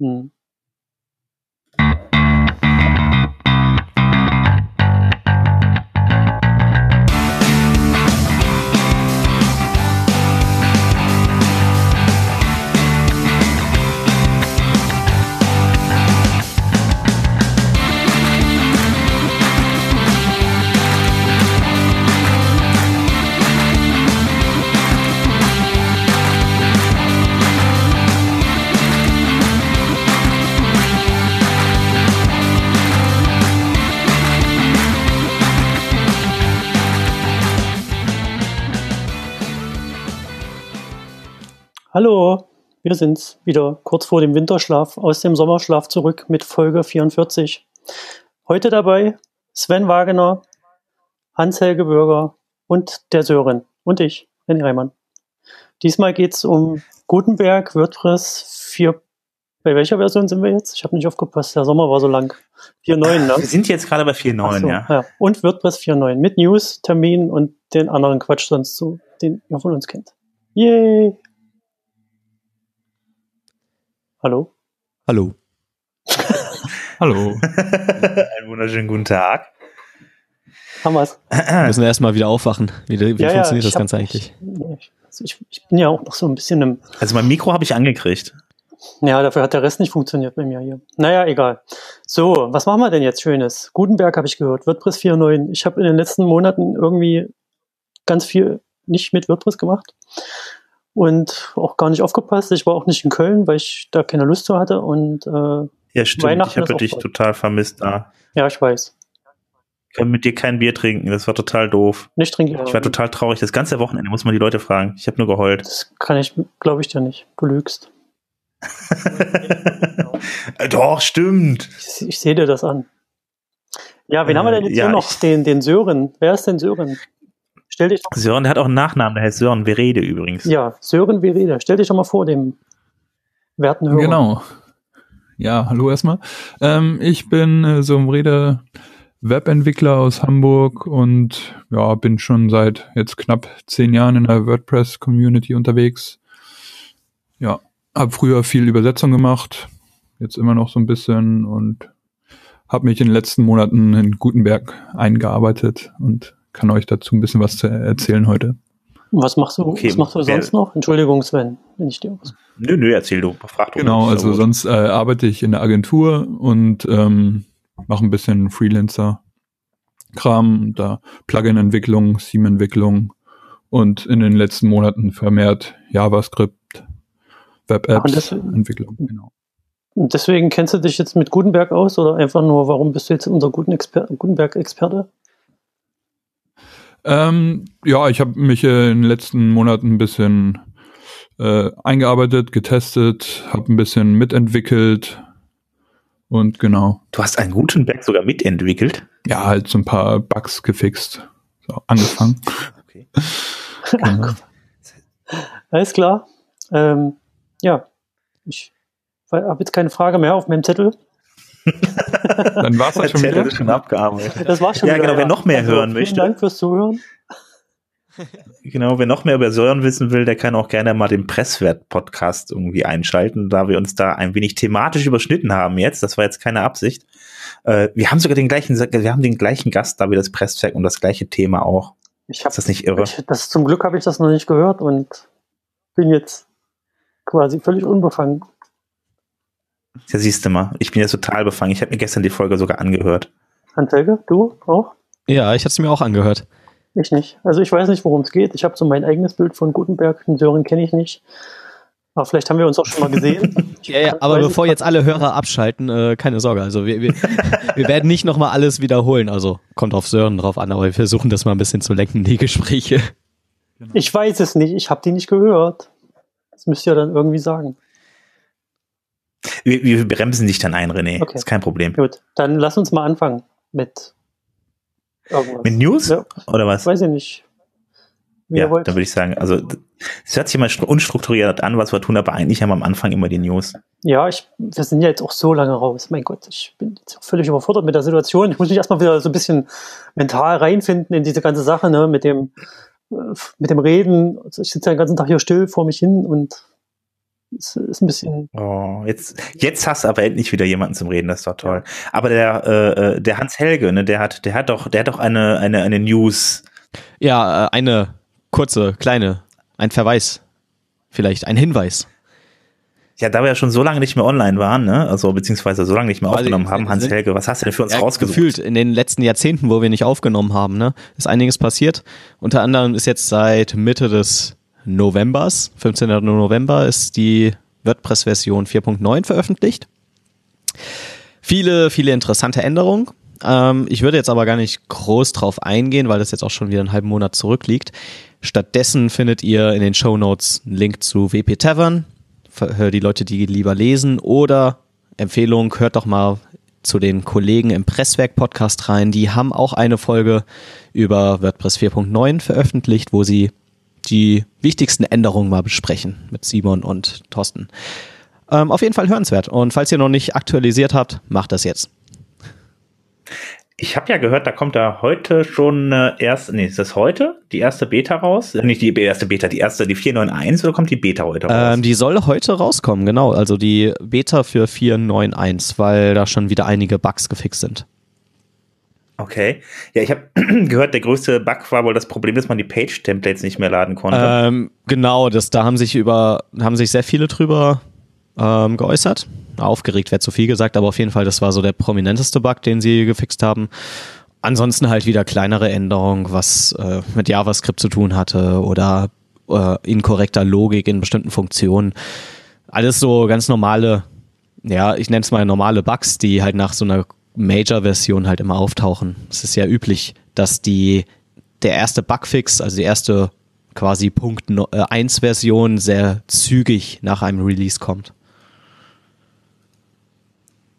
Mm. Hallo, wir sind's wieder kurz vor dem Winterschlaf aus dem Sommerschlaf zurück mit Folge 44. Heute dabei Sven Wagener, Hans-Helge Bürger und der Sören und ich, René Reimann. Diesmal geht's um Gutenberg WordPress 4. Bei welcher Version sind wir jetzt? Ich habe nicht aufgepasst, der Sommer war so lang. 4.9, ne? Wir sind jetzt gerade bei 4.9, so, ja. ja. Und WordPress 4.9 mit News, Termin und den anderen Quatsch sonst so, den ihr von uns kennt. Yay! Hallo? Hallo. Hallo. Einen wunderschönen guten Tag. Haben wir's. Wir müssen erstmal wieder aufwachen. Wie, wie Ja, ja, funktioniert ich das Ganze hab- eigentlich? Ich, also ich, ich bin ja auch noch so ein bisschen im. Also mein Mikro habe ich angekriegt. Ja, dafür hat der Rest nicht funktioniert bei mir hier. Naja, egal. So, was machen wir denn jetzt Schönes? Gutenberg habe ich gehört, WordPress 4.9. Ich habe in den letzten Monaten irgendwie ganz viel nicht mit WordPress gemacht und auch gar nicht aufgepasst. Ich war auch nicht in Köln, weil ich da keine Lust zu hatte. Und äh, Ja, stimmt. Ich habe dich bald. total vermisst da. ja, ich weiß. Ich kann mit dir kein Bier trinken. Das war total doof. Nicht trinken. Ich war total traurig. Das ganze Wochenende muss man die Leute fragen. Ich habe nur geheult. Das kann ich, glaube ich dir nicht. Du lügst. Äh, Doch, stimmt. Ich, ich sehe dir das an. Ja, wen Äh, haben wir denn jetzt ja, hier noch? Den, den Sören. Wer ist denn Sören? Stell dich doch, Sören, der hat auch einen Nachnamen. Der heißt Sören Verede übrigens. ja, Sören Verede. Stell dich doch mal vor, dem werten Hörer. Genau. Ja, hallo erstmal. Ähm, ich bin äh, so ein Rede Webentwickler aus Hamburg und ja, bin schon seit jetzt knapp zehn Jahren in der WordPress-Community unterwegs. Ja, habe früher viel Übersetzung gemacht, jetzt immer noch so ein bisschen und habe mich in den letzten Monaten in Gutenberg eingearbeitet und kann euch dazu ein bisschen was zu erzählen heute. Was machst du, Okay, was machst du sonst noch? Entschuldigung, Sven, wenn ich dir was. Nö, nö, erzähl du. Frag du. Genau, also gut. sonst äh, arbeite ich in der Agentur und ähm, mache ein bisschen Freelancer-Kram, da Plugin-Entwicklung, Theme-Entwicklung und in den letzten Monaten vermehrt JavaScript, Web-Apps-Entwicklung. Genau. Und deswegen kennst du dich jetzt mit Gutenberg aus oder einfach nur, warum bist du jetzt unser Guten Exper Gutenberg-Experte? Ähm, ja, ich habe mich äh, in den letzten Monaten ein bisschen äh, eingearbeitet, getestet, habe ein bisschen mitentwickelt und genau, Du hast einen Gutenberg sogar mitentwickelt. ja, halt so ein paar Bugs gefixt, so, angefangen. Okay. Genau. Alles klar. Ähm, ja, ich habe jetzt keine Frage mehr auf meinem Zettel. Dann war's das schon wieder. das schon abgearbeitet. Das war schon Ja, wieder, genau, wer noch mehr hören vielen möchte. Dank fürs Zuhören. Genau, wer noch mehr über Sören wissen will, der kann auch gerne mal den Presswert-Podcast irgendwie einschalten, da wir uns da ein wenig thematisch überschnitten haben jetzt. Das war jetzt keine Absicht. Äh, wir haben sogar den gleichen, wir haben den gleichen Gast da wie das Presswerk und das gleiche Thema auch. Ich hab, Ist das nicht irre? ich, das, zum Glück habe ich das noch nicht gehört und bin jetzt quasi völlig unbefangen. Ja, siehst du mal, ich bin jetzt total befangen. Ich habe mir gestern die Folge sogar angehört. Hans-Helge, du auch? Ja, ich hatte es mir auch angehört. Ich nicht. Also ich weiß nicht, worum es geht. Ich habe so mein eigenes Bild von Gutenberg. Den Sören kenne ich nicht. Aber vielleicht haben wir uns auch schon mal gesehen. Ja, ja, aber bevor nicht. jetzt alle Hörer abschalten, äh, keine Sorge. Also wir, wir, wir werden nicht nochmal alles wiederholen. Also kommt auf Sören drauf an, aber wir versuchen das mal ein bisschen zu lenken, die Gespräche. Ich weiß es nicht. Ich habe die nicht gehört. Das müsst ihr dann irgendwie sagen. Wir, wir bremsen dich dann ein, René. Okay. Ist kein Problem. Gut, dann lass uns mal anfangen mit irgendwas. Mit News? Ja, Oder was? weiß ich nicht. Wie Ja, dann würde ich sagen, also es hört sich immer stru- unstrukturiert an, was wir tun, aber eigentlich haben wir am Anfang immer die News. Ja, ich, wir sind ja jetzt auch so lange raus. Mein Gott, ich bin jetzt auch völlig überfordert mit der Situation. Ich muss mich erstmal wieder so ein bisschen mental reinfinden in diese ganze Sache, ne, mit dem, äh, mit dem Reden. Also ich sitze ja den ganzen Tag hier still vor mich hin und Es ist ein bisschen. Oh, jetzt, jetzt hast du aber endlich wieder jemanden zum Reden, das ist doch toll. Aber der, äh, äh, der Hans Helge, ne, der hat, der hat doch, der hat doch eine, eine, eine News. Ja, äh, eine kurze, kleine, ein Verweis. Vielleicht ein Hinweis. Ja, da wir ja schon so lange nicht mehr online waren, ne? Also beziehungsweise so lange nicht mehr aufgenommen haben, Hans Helge, was hast du denn für uns Ja, rausgesucht? gefühlt in den letzten Jahrzehnten, wo wir nicht aufgenommen haben, ne, ist einiges passiert. Unter anderem ist jetzt seit Mitte des Novembers, 15. November, ist die WordPress-Version 4.9 veröffentlicht. Viele, viele interessante Änderungen. Ähm, ich würde jetzt aber gar nicht groß drauf eingehen, weil das jetzt auch schon wieder einen halben Monat zurückliegt. Stattdessen findet ihr in den Show Notes einen Link zu WP Tavern für die Leute, die lieber lesen oder Empfehlung, hört doch mal zu den Kollegen im Presswerk-Podcast rein. Die haben auch eine Folge über WordPress 4.9 veröffentlicht, wo sie die wichtigsten Änderungen mal besprechen mit Simon und Thorsten. Ähm, auf jeden Fall hörenswert. Und falls ihr noch nicht aktualisiert habt, macht das jetzt. Ich habe ja gehört, da kommt da heute schon äh, erst, nee, ist das heute? Die erste Beta raus? Äh, Nicht die erste Beta, die erste, die 491 oder kommt die Beta heute raus? Ähm, die soll heute rauskommen, genau. Also die Beta für 4.9.1, weil da schon wieder einige Bugs gefixt sind. Okay. Ja, ich habe gehört, der größte Bug war wohl das Problem, dass man die Page-Templates nicht mehr laden konnte. Ähm, genau, das, da haben sich über, haben sich sehr viele drüber ähm, geäußert. Aufgeregt wäre zu viel gesagt, aber auf jeden Fall, das war so der prominenteste Bug, den sie gefixt haben. Ansonsten halt wieder kleinere Änderungen, was äh, mit JavaScript zu tun hatte oder äh, inkorrekter Logik in bestimmten Funktionen. Alles so ganz normale, ja, ich nenne es mal normale Bugs, die halt nach so einer Major-Version halt immer auftauchen. Es ist ja üblich, dass die der erste Bugfix, also die erste quasi Punkt 1 Version sehr zügig nach einem Release kommt.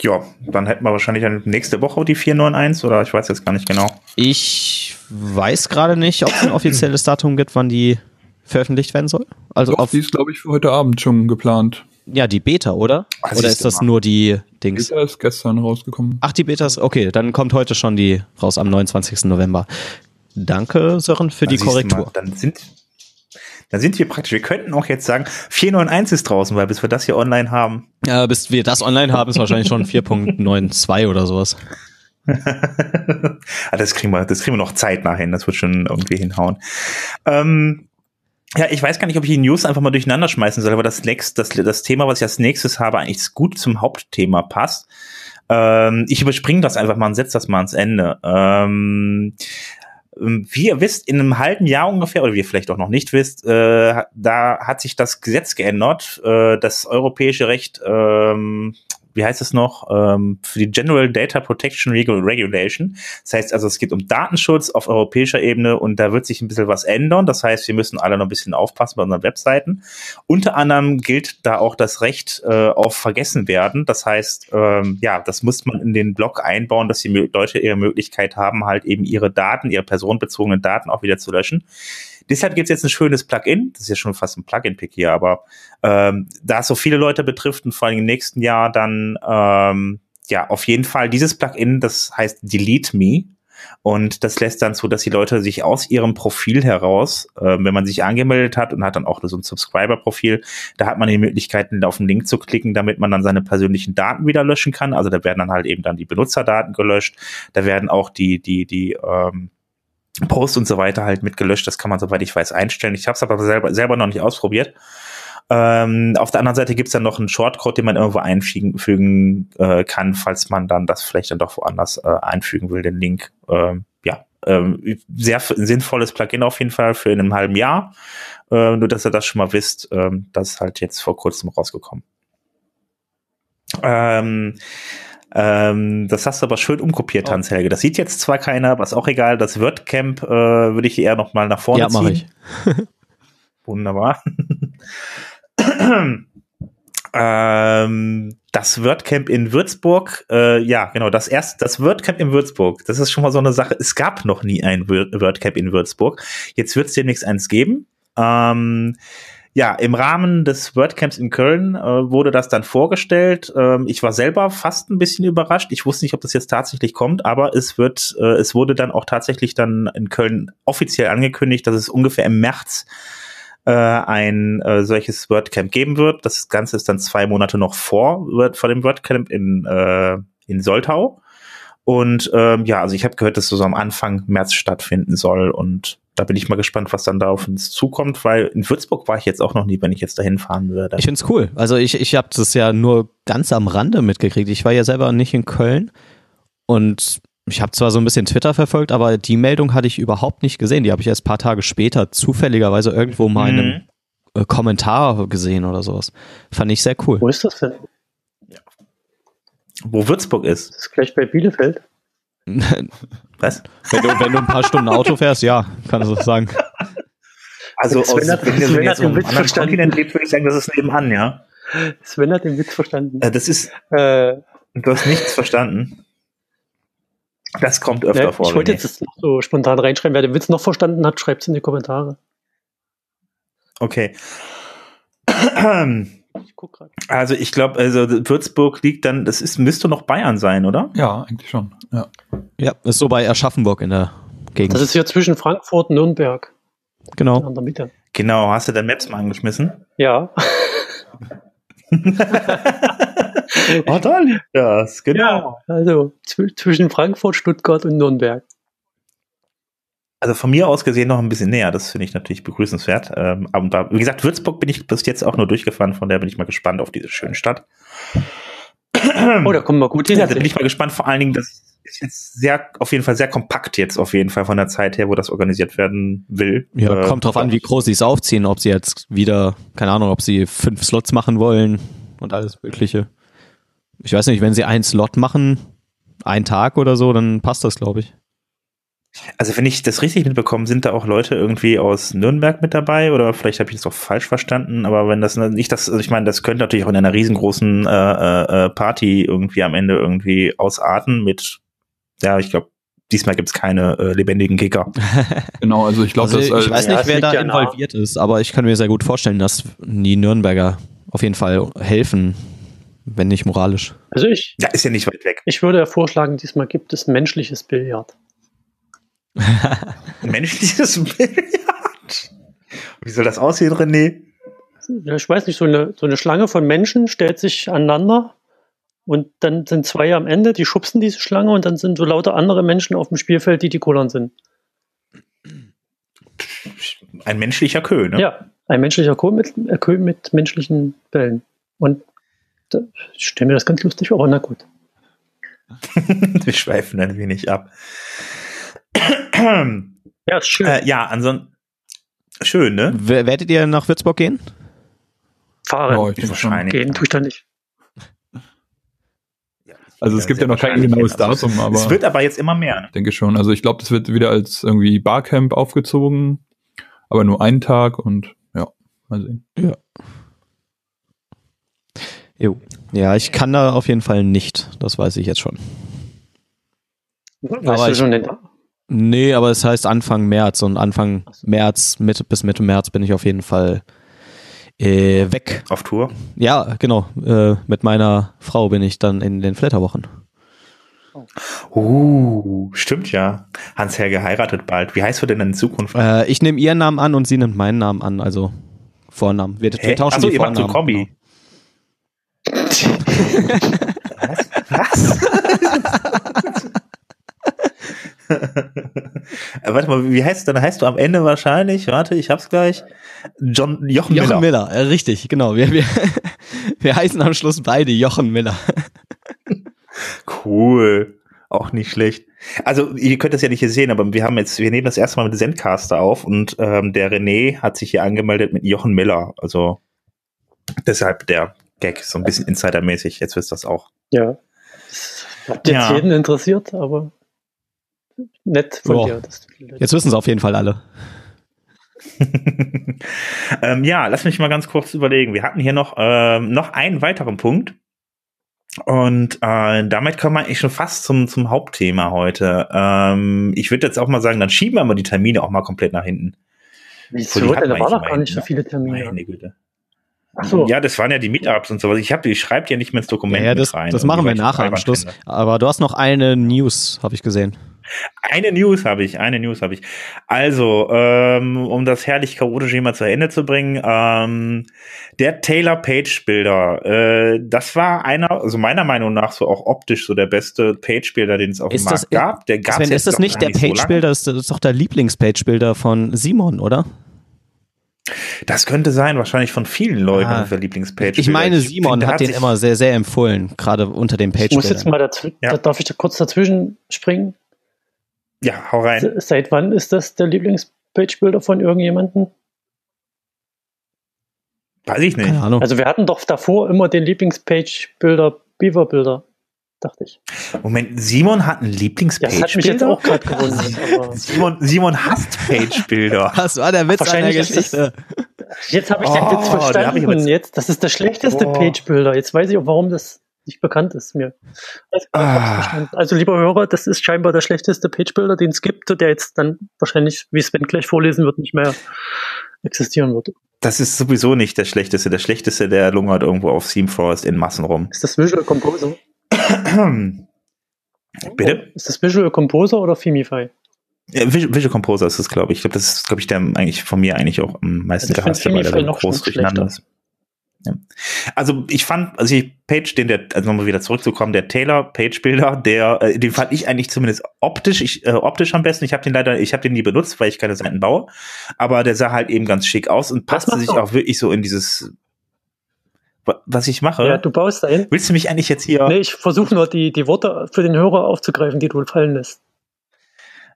ja, dann hätten wir wahrscheinlich dann nächste Woche die 491 oder ich weiß jetzt gar nicht genau. Ich weiß gerade nicht, ob es ein offizielles Datum gibt, wann die veröffentlicht werden soll. Also Doch, auf, die ist, glaube ich, für heute Abend schon geplant. Ja, die Beta, oder? Ah, oder ist das nur die Dings? Beta ist gestern rausgekommen. Ach, die Beta ist, okay, dann kommt heute schon die raus am 29. November. Danke, Sören, für die siehst du Korrektur. Mal, dann sind, dann sind wir praktisch, wir könnten auch jetzt sagen, 491 ist draußen, weil bis wir das hier online haben. Ja, bis wir das online haben, ist wahrscheinlich schon 4.92 oder sowas. Ah, das kriegen wir, das kriegen wir noch zeitnah hin, das wird schon irgendwie hinhauen. Ähm, ja, ich weiß gar nicht, ob ich die News einfach mal durcheinander schmeißen soll, aber das, nächst, das, das Thema, was ich als nächstes habe, eigentlich gut zum Hauptthema passt. Ähm, ich überspringe das einfach mal und setze das mal ans Ende. Ähm, wie ihr wisst, in einem halben Jahr ungefähr, oder wie ihr vielleicht auch noch nicht wisst, äh, da hat sich das Gesetz geändert, äh, das europäische Recht, ähm, wie heißt es noch, ähm, für die General Data Protection Regu- Regulation. Das heißt also, es geht um Datenschutz auf europäischer Ebene und da wird sich ein bisschen was ändern. Das heißt, wir müssen alle noch ein bisschen aufpassen bei unseren Webseiten. Unter anderem gilt da auch das Recht äh, auf Vergessen werden. Das heißt, ähm, ja, das muss man in den Blog einbauen, dass die Leute ihre Möglichkeit haben, halt eben ihre Daten, ihre personenbezogenen Daten auch wieder zu löschen. Deshalb gibt es jetzt ein schönes Plugin. Das ist ja schon fast ein Plugin-Pick hier, aber ähm, da es so viele Leute betrifft und vor allem im nächsten Jahr dann ähm, ja auf jeden Fall dieses Plugin, das heißt Delete Me. Und das lässt dann zu, dass die Leute sich aus ihrem Profil heraus, äh, wenn man sich angemeldet hat und hat dann auch so ein Subscriber-Profil, da hat man die Möglichkeiten, auf den Link zu klicken, damit man dann seine persönlichen Daten wieder löschen kann. Also da werden dann halt eben dann die Benutzerdaten gelöscht, da werden auch die, die, die ähm, Posts und so weiter halt mit gelöscht. Das kann man, soweit ich weiß, einstellen. Ich habe es aber selber, selber noch nicht ausprobiert. Ähm, auf der anderen Seite gibt's dann noch einen Shortcode, den man irgendwo einfügen fügen, äh, kann, falls man dann das vielleicht dann doch woanders äh, einfügen will, den Link. Ähm, ja, ähm, sehr sinnvolles Plugin auf jeden Fall für in einem halben Jahr. Äh, nur, dass ihr das schon mal wisst, ähm, das ist halt jetzt vor kurzem rausgekommen. Ähm, ähm, das hast du aber schön umkopiert, Oh. Hans-Helge. Das sieht jetzt zwar keiner, aber ist auch egal. Das WordCamp äh, würde ich eher noch mal nach vorne Ja, ziehen. mache ich. Wunderbar. ähm, das WordCamp in Würzburg, äh, ja, genau, das erste, das WordCamp in Würzburg, das ist schon mal so eine Sache. Es gab noch nie ein Word- WordCamp in Würzburg. Jetzt wird es demnächst eins geben. Ähm, ja, im Rahmen des WordCamps in Köln äh, wurde das dann vorgestellt. Ähm, ich war selber fast ein bisschen überrascht. Ich wusste nicht, ob das jetzt tatsächlich kommt, aber es wird, äh, es wurde dann auch tatsächlich dann in Köln offiziell angekündigt, dass es ungefähr im März äh, ein äh, solches WordCamp geben wird. Das Ganze ist dann zwei Monate noch vor, vor dem WordCamp in, äh, in Soltau. Und ähm, ja, also ich habe gehört, dass so am Anfang März stattfinden soll und da bin ich mal gespannt, was dann da auf uns zukommt, weil in Würzburg war ich jetzt auch noch nie, wenn ich jetzt dahin fahren würde. Ich find's cool. Also ich, ich habe das ja nur ganz am Rande mitgekriegt. Ich war ja selber nicht in Köln und ich habe zwar so ein bisschen Twitter verfolgt, aber die Meldung hatte ich überhaupt nicht gesehen. Die habe ich erst paar Tage später zufälligerweise irgendwo mal in einem mhm. äh, Kommentar gesehen oder sowas. Fand ich sehr cool. Wo ist das denn? Wo Würzburg ist. Das ist gleich bei Bielefeld. Was? Wenn du, wenn du ein paar Stunden Auto fährst, ja, kann ich so sagen. Also aus, hat, wenn, Sven du auf einem anderen Kontinent würde ich sagen, das ist nebenan, ja. Sven hat den Witz verstanden. Äh, das ist, äh, du hast nichts verstanden. Das kommt öfter ja, vor. Ich wollte jetzt noch so spontan reinschreiben. Wer den Witz noch verstanden hat, schreibt es in die Kommentare. Okay. Ich guck grad. Also ich glaube, also Würzburg liegt dann, das ist, müsste noch Bayern sein, oder? Ja, eigentlich schon. Ja, ja ist so bei Aschaffenburg in der Gegend. Das ist hier zwischen Frankfurt und Nürnberg. Genau. In der Mitte. Genau, hast du dein Maps mal angeschmissen? Ja. oh, toll. Das, genau. Ja, also zwischen Frankfurt, Stuttgart und Nürnberg. Also von mir aus gesehen noch ein bisschen näher, das finde ich natürlich begrüßenswert. Ähm, aber wie gesagt, Würzburg bin ich bis jetzt auch nur durchgefahren, von der bin ich mal gespannt auf diese schöne Stadt. Oh, da kommen wir gut hin. Ja, da bin ich mal gespannt, vor allen Dingen, das ist jetzt sehr, auf jeden Fall sehr kompakt jetzt auf jeden Fall von der Zeit her, wo das organisiert werden will. Ja, äh, kommt drauf an, wie groß sie es aufziehen, ob sie jetzt wieder, keine Ahnung, ob sie fünf Slots machen wollen und alles Mögliche. Ich weiß nicht, wenn sie einen Slot machen, einen Tag oder so, dann passt das, glaube ich. Also wenn ich das richtig mitbekomme, sind da auch Leute irgendwie aus Nürnberg mit dabei oder vielleicht habe ich das auch falsch verstanden, aber wenn das nicht das, also ich meine, das könnte natürlich auch in einer riesengroßen äh, äh, äh Party irgendwie am Ende irgendwie ausarten mit, ja, ich glaube, diesmal gibt's keine äh, lebendigen Kicker. genau, also ich glaube, also, ich weiß nicht, ja, wer da involviert nah. ist, aber ich kann mir sehr gut vorstellen, dass die Nürnberger auf jeden Fall helfen, wenn nicht moralisch. Also ich. Ja, ist ja nicht weit weg. Ich würde ja vorschlagen, diesmal gibt es menschliches Billard. Menschliches Billard? Wie soll das aussehen, René? Ich weiß nicht, so eine, so eine Schlange von Menschen stellt sich aneinander und dann sind zwei am Ende, die schubsen diese Schlange und dann sind so lauter andere Menschen auf dem Spielfeld, die die Kullern sind. Ein menschlicher Kö, ne? Ja, ein menschlicher Kö mit, äh, Kö mit menschlichen Bällen. Und da, ich stelle mir das ganz lustig vor, aber na gut. Wir schweifen ein wenig ab ja, ist schön. Äh, ja, ansonsten schön, ne? W werdet ihr nach Würzburg gehen? Fahren. Oh, ich wahrscheinlich. Gehen tue ich da nicht. Also es gibt ja noch kein genaues Datum, aber. Es wird aber jetzt immer mehr. Ne? Denke schon. Also ich glaube, das wird wieder als irgendwie Barcamp aufgezogen, aber nur einen Tag und ja, mal sehen. Ja. Jo. Ja, ich kann da auf jeden Fall nicht. Das weiß ich jetzt schon. Weißt aber du schon den Nee, aber es heißt Anfang März und Anfang März, Mitte, bis Mitte März bin ich auf jeden Fall äh, weg. Auf Tour? Ja, genau. Äh, mit meiner Frau bin ich dann in den Flatterwochen. Uh, stimmt ja. Hans-Helge heiratet bald. Wie heißt du denn in Zukunft? Äh, ich nehme ihren Namen an und sie nimmt meinen Namen an, also Vornamen. Wir, wir tauschen Achso, die Vornamen. Ihr macht so Kombi. Was? Was? Äh, warte mal, wie heißt dann heißt du am Ende wahrscheinlich, warte, ich hab's gleich, John, Jochen, Jochen Miller. Miller, äh, richtig, genau. Wir, wir, wir heißen am Schluss beide Jochen Miller. cool. Auch nicht schlecht. Also, ihr könnt das ja nicht hier sehen, aber wir haben jetzt, wir nehmen das erste Mal mit Zencaster auf und ähm, der René hat sich hier angemeldet mit Jochen Miller. Also deshalb der Gag, so ein bisschen insidermäßig. Jetzt wisst ihr das auch. Ja. Hat jetzt ja. jeden interessiert, aber nett von dir. Jetzt wissen es auf jeden Fall alle. ähm, ja, lass mich mal ganz kurz überlegen. Wir hatten hier noch, ähm, noch einen weiteren Punkt. Und äh, damit kommen wir eigentlich schon fast zum, zum Hauptthema heute. Ähm, ich würde jetzt auch mal sagen, dann schieben wir mal die Termine auch mal komplett nach hinten. Wieso? Da war doch gar nicht so viele Termine. Meine Güte. Ach so. Ja, das waren ja die Meetups und sowas. Ich habe, ich schreibe ja nicht mehr ins Dokument ja, ja, das, rein. Das machen wir nachher am Schluss. Aber du hast noch eine News, habe ich gesehen. Eine News habe ich, eine News habe ich. Also, ähm, um das herrlich chaotische Thema zu Ende zu bringen, ähm, der Taylor Page Bilder, äh, das war einer, also meiner Meinung nach so auch optisch so der beste Page Bilder, den es auf dem Markt das, gab. Der gab Sven, ist das nicht der Page Bilder, das ist doch der Lieblings-Page Bilder von Simon, oder? Das könnte sein, wahrscheinlich von vielen Leuten Ah. der Lieblingspage. Ich meine, Simon finde, hat den sich- immer sehr, sehr empfohlen, gerade unter den Ich muss jetzt mal dazu, Ja. da darf ich da kurz dazwischen springen? Ja, hau rein. Se- Seit wann ist das der Lieblings-Page-Builder von irgendjemandem? Weiß ich nicht. Keine Ahnung. Also wir hatten doch davor immer den Lieblings-Page-Builder, Beaver-Builder, dachte ich. Moment, Simon hat einen Ja, Lieblingspage. das hat mich jetzt auch gerade gewundert. Simon, Simon hasst Page-Bilder. Das war der Witz einer Wahrscheinlich ist Geschichte. Jetzt habe ich den Oh, Witz den ich verstanden. jetzt- Jetzt, das ist der schlechteste Oh. Page-Builder. Jetzt weiß ich auch, warum das nicht bekannt ist mir. Hab's Ah. Also lieber Hörer, das ist scheinbar der schlechteste Page-Builder, den es gibt, der jetzt dann wahrscheinlich, wie Sven gleich vorlesen wird, nicht mehr existieren wird. Das ist sowieso nicht der schlechteste. Der schlechteste, der lungert irgendwo auf Theme Forest in Massen rum. Ist das Visual Composer? Bitte? Ist das Visual Composer oder Themify? Ja, Visual, Composer ist es, glaube ich. Ich glaube, das ist, glaube ich, der eigentlich von mir eigentlich auch am meisten Also gehasste, weil der noch groß durcheinander ist. Also ich fand, also ich Page, den der, also nochmal wieder zurückzukommen, der Taylor Page Bilder, der, äh, den fand ich eigentlich zumindest optisch, ich, äh, optisch am besten. Ich habe den leider, ich habe den nie benutzt, weil ich keine Seiten baue, aber der sah halt eben ganz schick aus und passte sich du? auch wirklich so in dieses, wa- was ich mache. Ja, du baust ein. Willst du mich eigentlich jetzt hier? Nee, ich versuche nur die, die Worte für den Hörer aufzugreifen, die du fallen lässt.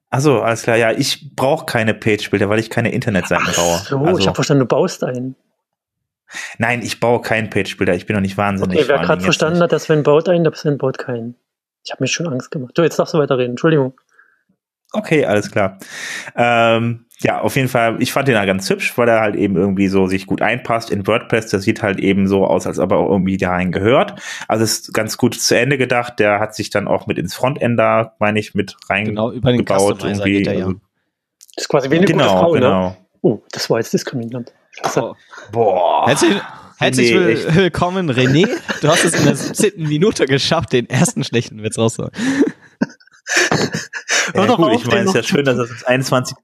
Also alles klar, ja, ich brauche keine Page-Bilder, weil ich keine Internetseiten baue. So, also, ich habe verstanden, du baust ein. Nein, ich baue keinen Page-Bilder, ich bin noch nicht wahnsinnig. Okay, wer gerade verstanden nicht. hat, dass Sven baut ein, der Sven baut keinen. Ich habe mir schon Angst gemacht. So, jetzt darfst du weiterreden. Entschuldigung. Okay, alles klar. Ähm, ja, auf jeden Fall, ich fand den ja ganz hübsch, weil er halt eben irgendwie so sich gut einpasst in WordPress. Das sieht halt eben so aus, als ob er irgendwie da rein gehört. Also ist ganz gut zu Ende gedacht. Der hat sich dann auch mit ins Frontend da, meine ich, mit Genau, über den reingebaut. Customizer irgendwie. geht er ja. Also, Das ist quasi wie eine gute genau, Frau, ne? genau. Oh, das war jetzt diskriminierend. Scheiße. Boah. Herzlich, herzlich Nee, willkommen, René. Du hast es in der 17. Minute geschafft, den ersten schlechten Witz rauszuholen. Hör Ja, doch gut, auf, ich meine, den es ist ja noch schön, dass es ins 21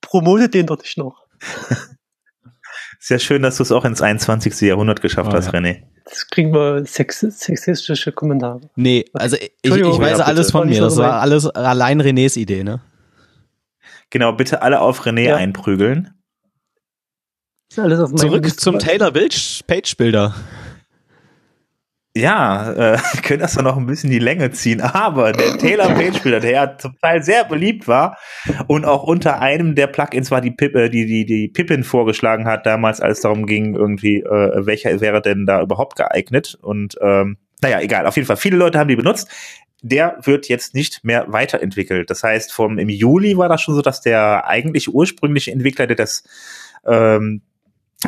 Promotet den doch nicht noch. ist ja schön, dass du es auch ins 21. Jahrhundert geschafft Oh, hast, ja. René. Das kriegen wir sex sexistische Kommentare. Nee, also ich, ich weiß ja, alles von mir. Das so war alles allein Renés Idee, ne? Genau, bitte alle auf René Ja. einprügeln. Das ist alles auf meinem Zurück zum. Taylor Bilge Page Bilder. Ja, äh, können das dann noch ein bisschen die Länge ziehen. Aber der Taylor Page Builder, der ja zum Teil sehr beliebt war und auch unter einem der Plugins war, die Pip, äh, die, die, die Pippin vorgeschlagen hat, damals, als es darum ging, irgendwie, äh, welcher wäre denn da überhaupt geeignet. Und ähm, naja, egal, auf jeden Fall, viele Leute haben die benutzt. Der wird jetzt nicht mehr weiterentwickelt. Das heißt, vom im Juli war das schon so, dass der eigentlich ursprüngliche Entwickler, der das ähm,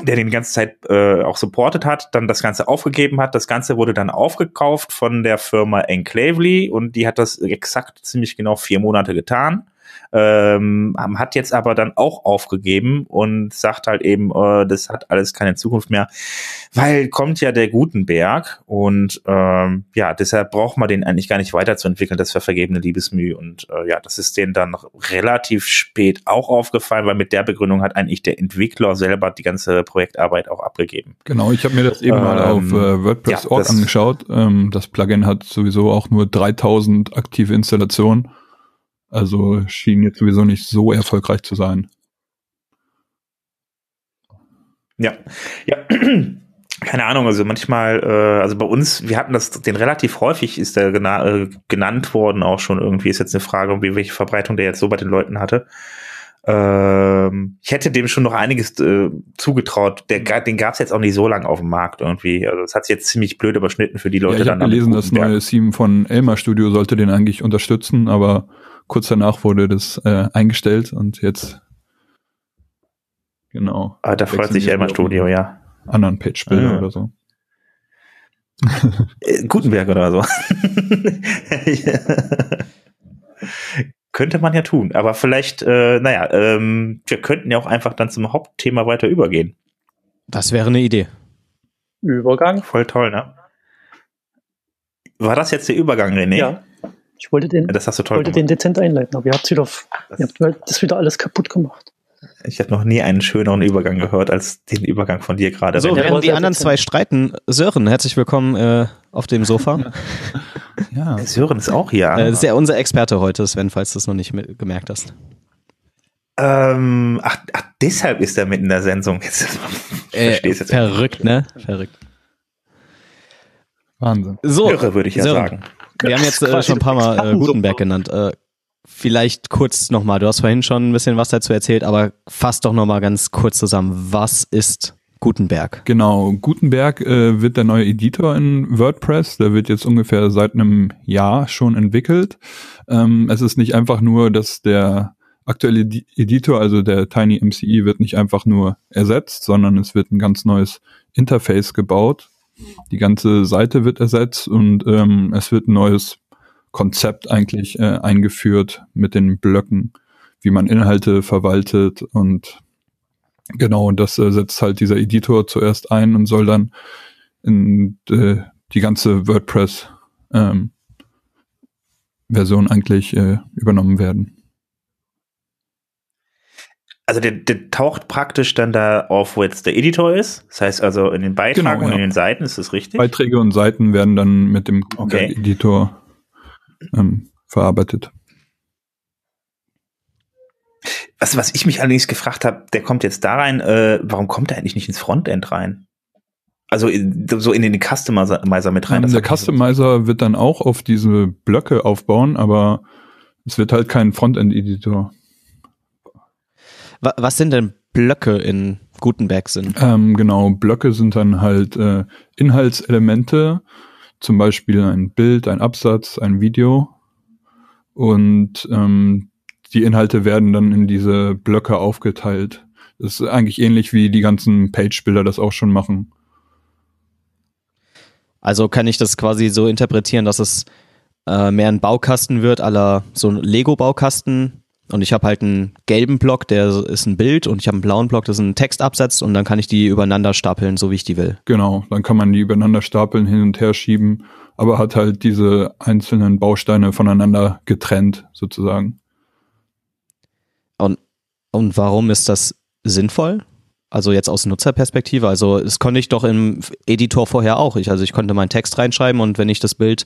der den die ganze Zeit äh, auch supportet hat, dann das Ganze aufgegeben hat. Das Ganze wurde dann aufgekauft von der Firma Enclavely und die hat das exakt ziemlich genau vier Monate getan. Ähm, hat jetzt aber dann auch aufgegeben und sagt halt eben, äh, das hat alles keine Zukunft mehr, weil kommt ja der Gutenberg und ähm, ja, deshalb braucht man den eigentlich gar nicht weiterzuentwickeln, das war vergebene Liebesmühe und äh, ja, das ist denen dann relativ spät auch aufgefallen, weil mit der Begründung hat eigentlich der Entwickler selber die ganze Projektarbeit auch abgegeben. Genau, ich habe mir das eben mal auf Ähm, äh, WordPress.org ja, angeschaut. Ähm, das Plugin hat sowieso auch nur 3000 aktive Installationen. Also schien jetzt sowieso nicht so erfolgreich zu sein. Ja, ja. Keine Ahnung, also manchmal, äh, also bei uns, wir hatten das, den relativ häufig ist der gena äh, genannt worden, auch schon irgendwie, ist jetzt eine Frage, wie welche Verbreitung der jetzt so bei den Leuten hatte. Ähm, ich hätte dem schon noch einiges äh, zugetraut. Der, den gab es jetzt auch nicht so lange auf dem Markt irgendwie. Also es hat sich jetzt ziemlich blöd überschnitten für die Leute ja, ich habe gelesen, das neue Theme von Elmar Studio sollte den eigentlich unterstützen, aber kurz danach wurde das äh, eingestellt und jetzt genau Ah, da freut sich auf Studio, ja. anderen Patch-Bilder Ah. oder so. Äh, Gutenberg oder so. Könnte man ja tun, aber vielleicht, äh, naja, ähm, wir könnten ja auch einfach dann zum Hauptthema weiter übergehen. Das wäre eine Idee. Übergang. Voll toll, ne? War das jetzt der Übergang, René? Ja. Ich wollte den, Das hast du toll wollte gemacht. den dezent einleiten, aber ihr habt wieder, ihr habt das wieder alles kaputt gemacht. Ich habe noch nie einen schöneren Übergang gehört als den Übergang von dir gerade. So, während die anderen zwei streiten, Sören, herzlich willkommen äh, auf dem Sofa. Ja. Sören ist auch hier. äh, ist ja unser Experte heute, Sven, falls du es noch nicht gemerkt hast. ähm, ach, ach, deshalb ist er mit in der Sendung. Jetzt, ich Äh, verstehe es jetzt. verrückt, ne? Verrückt. Wahnsinn. So, Irre, würde ich ja Sören, sagen. Wir haben jetzt äh, schon ein paar Mal äh, Gutenberg genannt. Äh, vielleicht kurz nochmal, du hast vorhin schon ein bisschen was dazu erzählt, aber fass doch nochmal ganz kurz zusammen. Was ist Gutenberg? Genau, Gutenberg äh, wird der neue Editor in WordPress. Der wird jetzt ungefähr seit einem Jahr schon entwickelt. Ähm, es ist nicht einfach nur, dass der aktuelle Edi- Editor, also der Tiny MCE, wird nicht einfach nur ersetzt, sondern es wird ein ganz neues Interface gebaut. Die ganze Seite wird ersetzt und ähm, es wird ein neues Konzept eigentlich äh, eingeführt mit den Blöcken, wie man Inhalte verwaltet und Genau, und das äh, setzt halt dieser Editor zuerst ein und soll dann in äh, die ganze WordPress ähm, Version eigentlich äh, übernommen werden. Also der, der taucht praktisch dann da auf, wo jetzt der Editor ist. Das heißt also in den Beitragen Genau, und ja. in den Seiten, ist das richtig? Beiträge und Seiten werden dann mit dem Okay. Editor ähm, verarbeitet. Was, was ich mich allerdings gefragt habe, der kommt jetzt da rein, äh, warum kommt er eigentlich nicht ins Frontend rein? Also in, so in den Customizer mit rein. Ähm, der Customizer wird dann auch auf diese Blöcke aufbauen, aber es wird halt kein Frontend-Editor. Wa was sind denn Blöcke in Gutenberg Sinn? Ähm, genau, Blöcke sind dann halt äh, Inhaltselemente, zum Beispiel ein Bild, ein Absatz, ein Video. Und ähm, die Inhalte werden dann in diese Blöcke aufgeteilt. Das ist eigentlich ähnlich wie die ganzen Page-Bilder das auch schon machen. Also kann ich das quasi so interpretieren, dass es äh, mehr ein Baukasten wird, aller so ein Lego-Baukasten. Und ich habe halt einen gelben Block, der ist ein Bild, und ich habe einen blauen Block, das ist ein Textabsatz, und dann kann ich die übereinander stapeln, so wie ich die will. Genau, dann kann man die übereinander stapeln, hin und her schieben, aber hat halt diese einzelnen Bausteine voneinander getrennt, sozusagen. Und, und warum ist das sinnvoll? Also jetzt aus Nutzerperspektive. Also das konnte ich doch im Editor vorher auch. Ich, also ich konnte meinen Text reinschreiben und wenn ich das Bild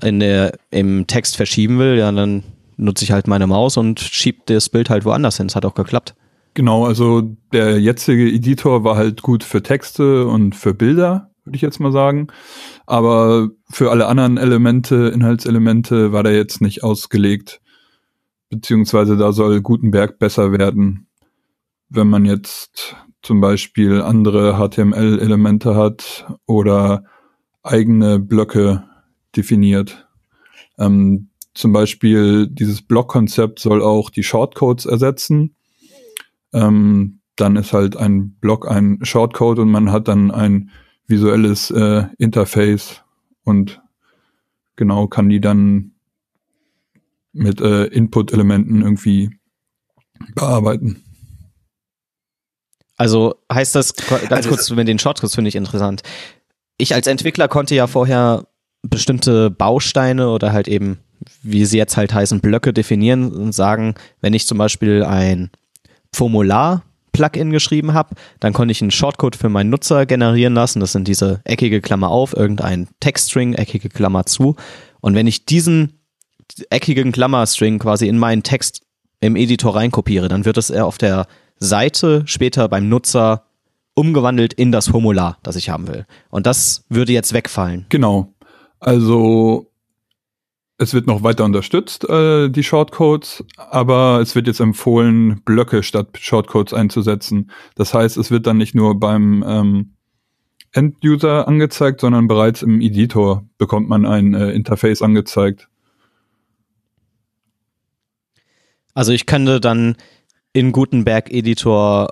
in der, im Text verschieben will, ja, dann nutze ich halt meine Maus und schiebe das Bild halt woanders hin. Es hat auch geklappt. Genau, also der jetzige Editor war halt gut für Texte und für Bilder, würde ich jetzt mal sagen. Aber für alle anderen Elemente, Inhaltselemente war der jetzt nicht ausgelegt. Beziehungsweise da soll Gutenberg besser werden. Wenn man jetzt zum Beispiel andere HTML-Elemente hat oder eigene Blöcke definiert. Ähm, zum Beispiel dieses Blockkonzept soll auch die Shortcodes ersetzen. Ähm, dann ist halt ein Block ein Shortcode und man hat dann ein visuelles äh, Interface und genau kann die dann mit äh, Input-Elementen irgendwie bearbeiten. Also heißt das, ganz Also kurz mit den Shortcuts finde ich interessant. Ich als Entwickler konnte ja vorher bestimmte Bausteine oder halt eben, wie sie jetzt halt heißen, Blöcke definieren und sagen, wenn ich zum Beispiel ein Formular-Plugin geschrieben habe, dann konnte ich einen Shortcode für meinen Nutzer generieren lassen. Das sind diese eckige Klammer auf, irgendein Textstring, eckige Klammer zu. Und wenn ich diesen eckigen Klammerstring quasi in meinen Text im Editor reinkopiere, dann wird es auf der Seite später beim Nutzer umgewandelt in das Formular, das ich haben will. Und das würde jetzt wegfallen. Genau. Also es wird noch weiter unterstützt, äh, die Shortcodes, aber es wird jetzt empfohlen, Blöcke statt Shortcodes einzusetzen. Das heißt, es wird dann nicht nur beim ähm, End-User angezeigt, sondern bereits im Editor bekommt man ein äh, Interface angezeigt. Also ich könnte dann in Gutenberg Editor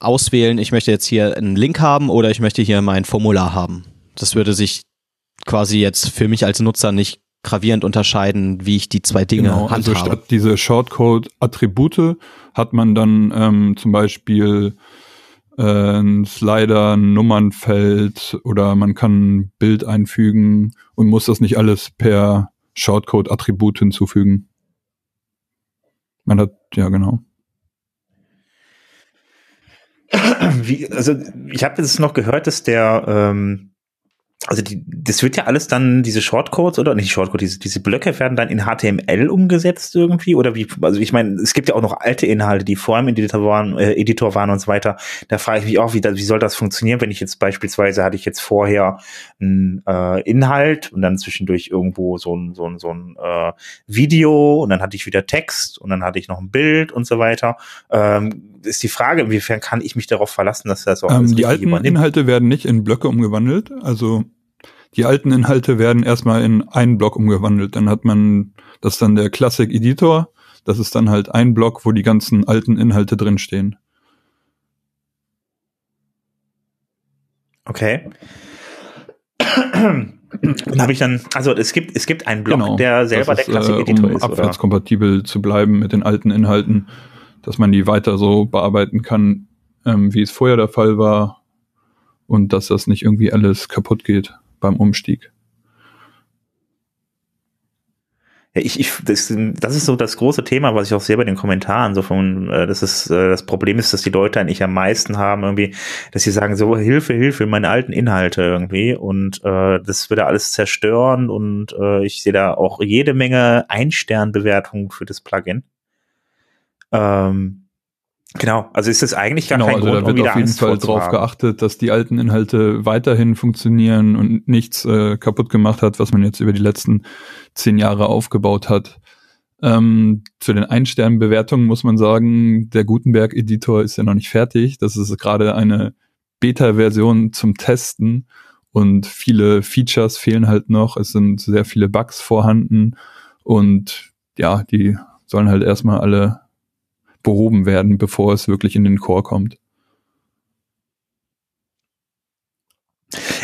auswählen, ich möchte jetzt hier einen Link haben oder ich möchte hier mein Formular haben. Das würde sich quasi jetzt für mich als Nutzer nicht gravierend unterscheiden, wie ich die zwei Dinge Genau, also handhabe. statt diese Shortcode-Attribute hat man dann ähm, zum Beispiel äh, ein Slider, ein Nummernfeld oder man kann ein Bild einfügen und muss das nicht alles per Shortcode-Attribut hinzufügen. Man hat, ja genau. Wie, also ich habe jetzt noch gehört, dass der ähm, also die, das wird ja alles dann, diese Shortcodes oder nicht Shortcode, diese, diese Blöcke werden dann in HTML umgesetzt irgendwie oder wie, also ich meine, es gibt ja auch noch alte Inhalte, die vor dem Editor waren, äh, Editor waren und so weiter. Da frage ich mich auch, wie, wie soll das funktionieren, wenn ich jetzt beispielsweise hatte ich jetzt vorher einen äh, Inhalt und dann zwischendurch irgendwo so ein, so ein, so ein äh, Video und dann hatte ich wieder Text und dann hatte ich noch ein Bild und so weiter. Ähm, ist die Frage, inwiefern kann ich mich darauf verlassen, dass das auch ähm, Die alten übernimmt. Inhalte werden nicht in Blöcke umgewandelt, also die alten Inhalte werden erstmal in einen Block umgewandelt. Dann hat man, das ist dann der Classic Editor. Das ist dann halt ein Block, wo die ganzen alten Inhalte drinstehen. Okay. habe ich dann, also es gibt, es gibt einen Block, genau, der selber ist, der Classic Editor äh, um ist. Abwärtskompatibel zu bleiben mit den alten Inhalten, dass man die weiter so bearbeiten kann, ähm, wie es vorher der Fall war und dass das nicht irgendwie alles kaputt geht beim Umstieg. Ja, ich, ich, das, das ist so das große Thema, was ich auch sehe bei den Kommentaren, so von, äh, das ist, äh, das Problem ist, dass die Leute eigentlich am meisten haben irgendwie, dass sie sagen so, Hilfe, Hilfe, meine alten Inhalte irgendwie und äh, das würde alles zerstören und äh, ich sehe da auch jede Menge Ein-Stern-Bewertungen für das Plugin. Ähm, Genau, also ist es eigentlich gar genau, kein also Grund, da wird um auf jeden Angst Fall darauf geachtet, dass die alten Inhalte weiterhin funktionieren und nichts äh, kaputt gemacht hat, was man jetzt über die letzten zehn Jahre aufgebaut hat. Ähm, zu den Ein-Sterne-Bewertungen muss man sagen, der Gutenberg-Editor ist ja noch nicht fertig. Das ist gerade eine Beta-Version zum Testen und viele Features fehlen halt noch. Es sind sehr viele Bugs vorhanden und ja, die sollen halt erstmal alle behoben werden, bevor es wirklich in den Core kommt.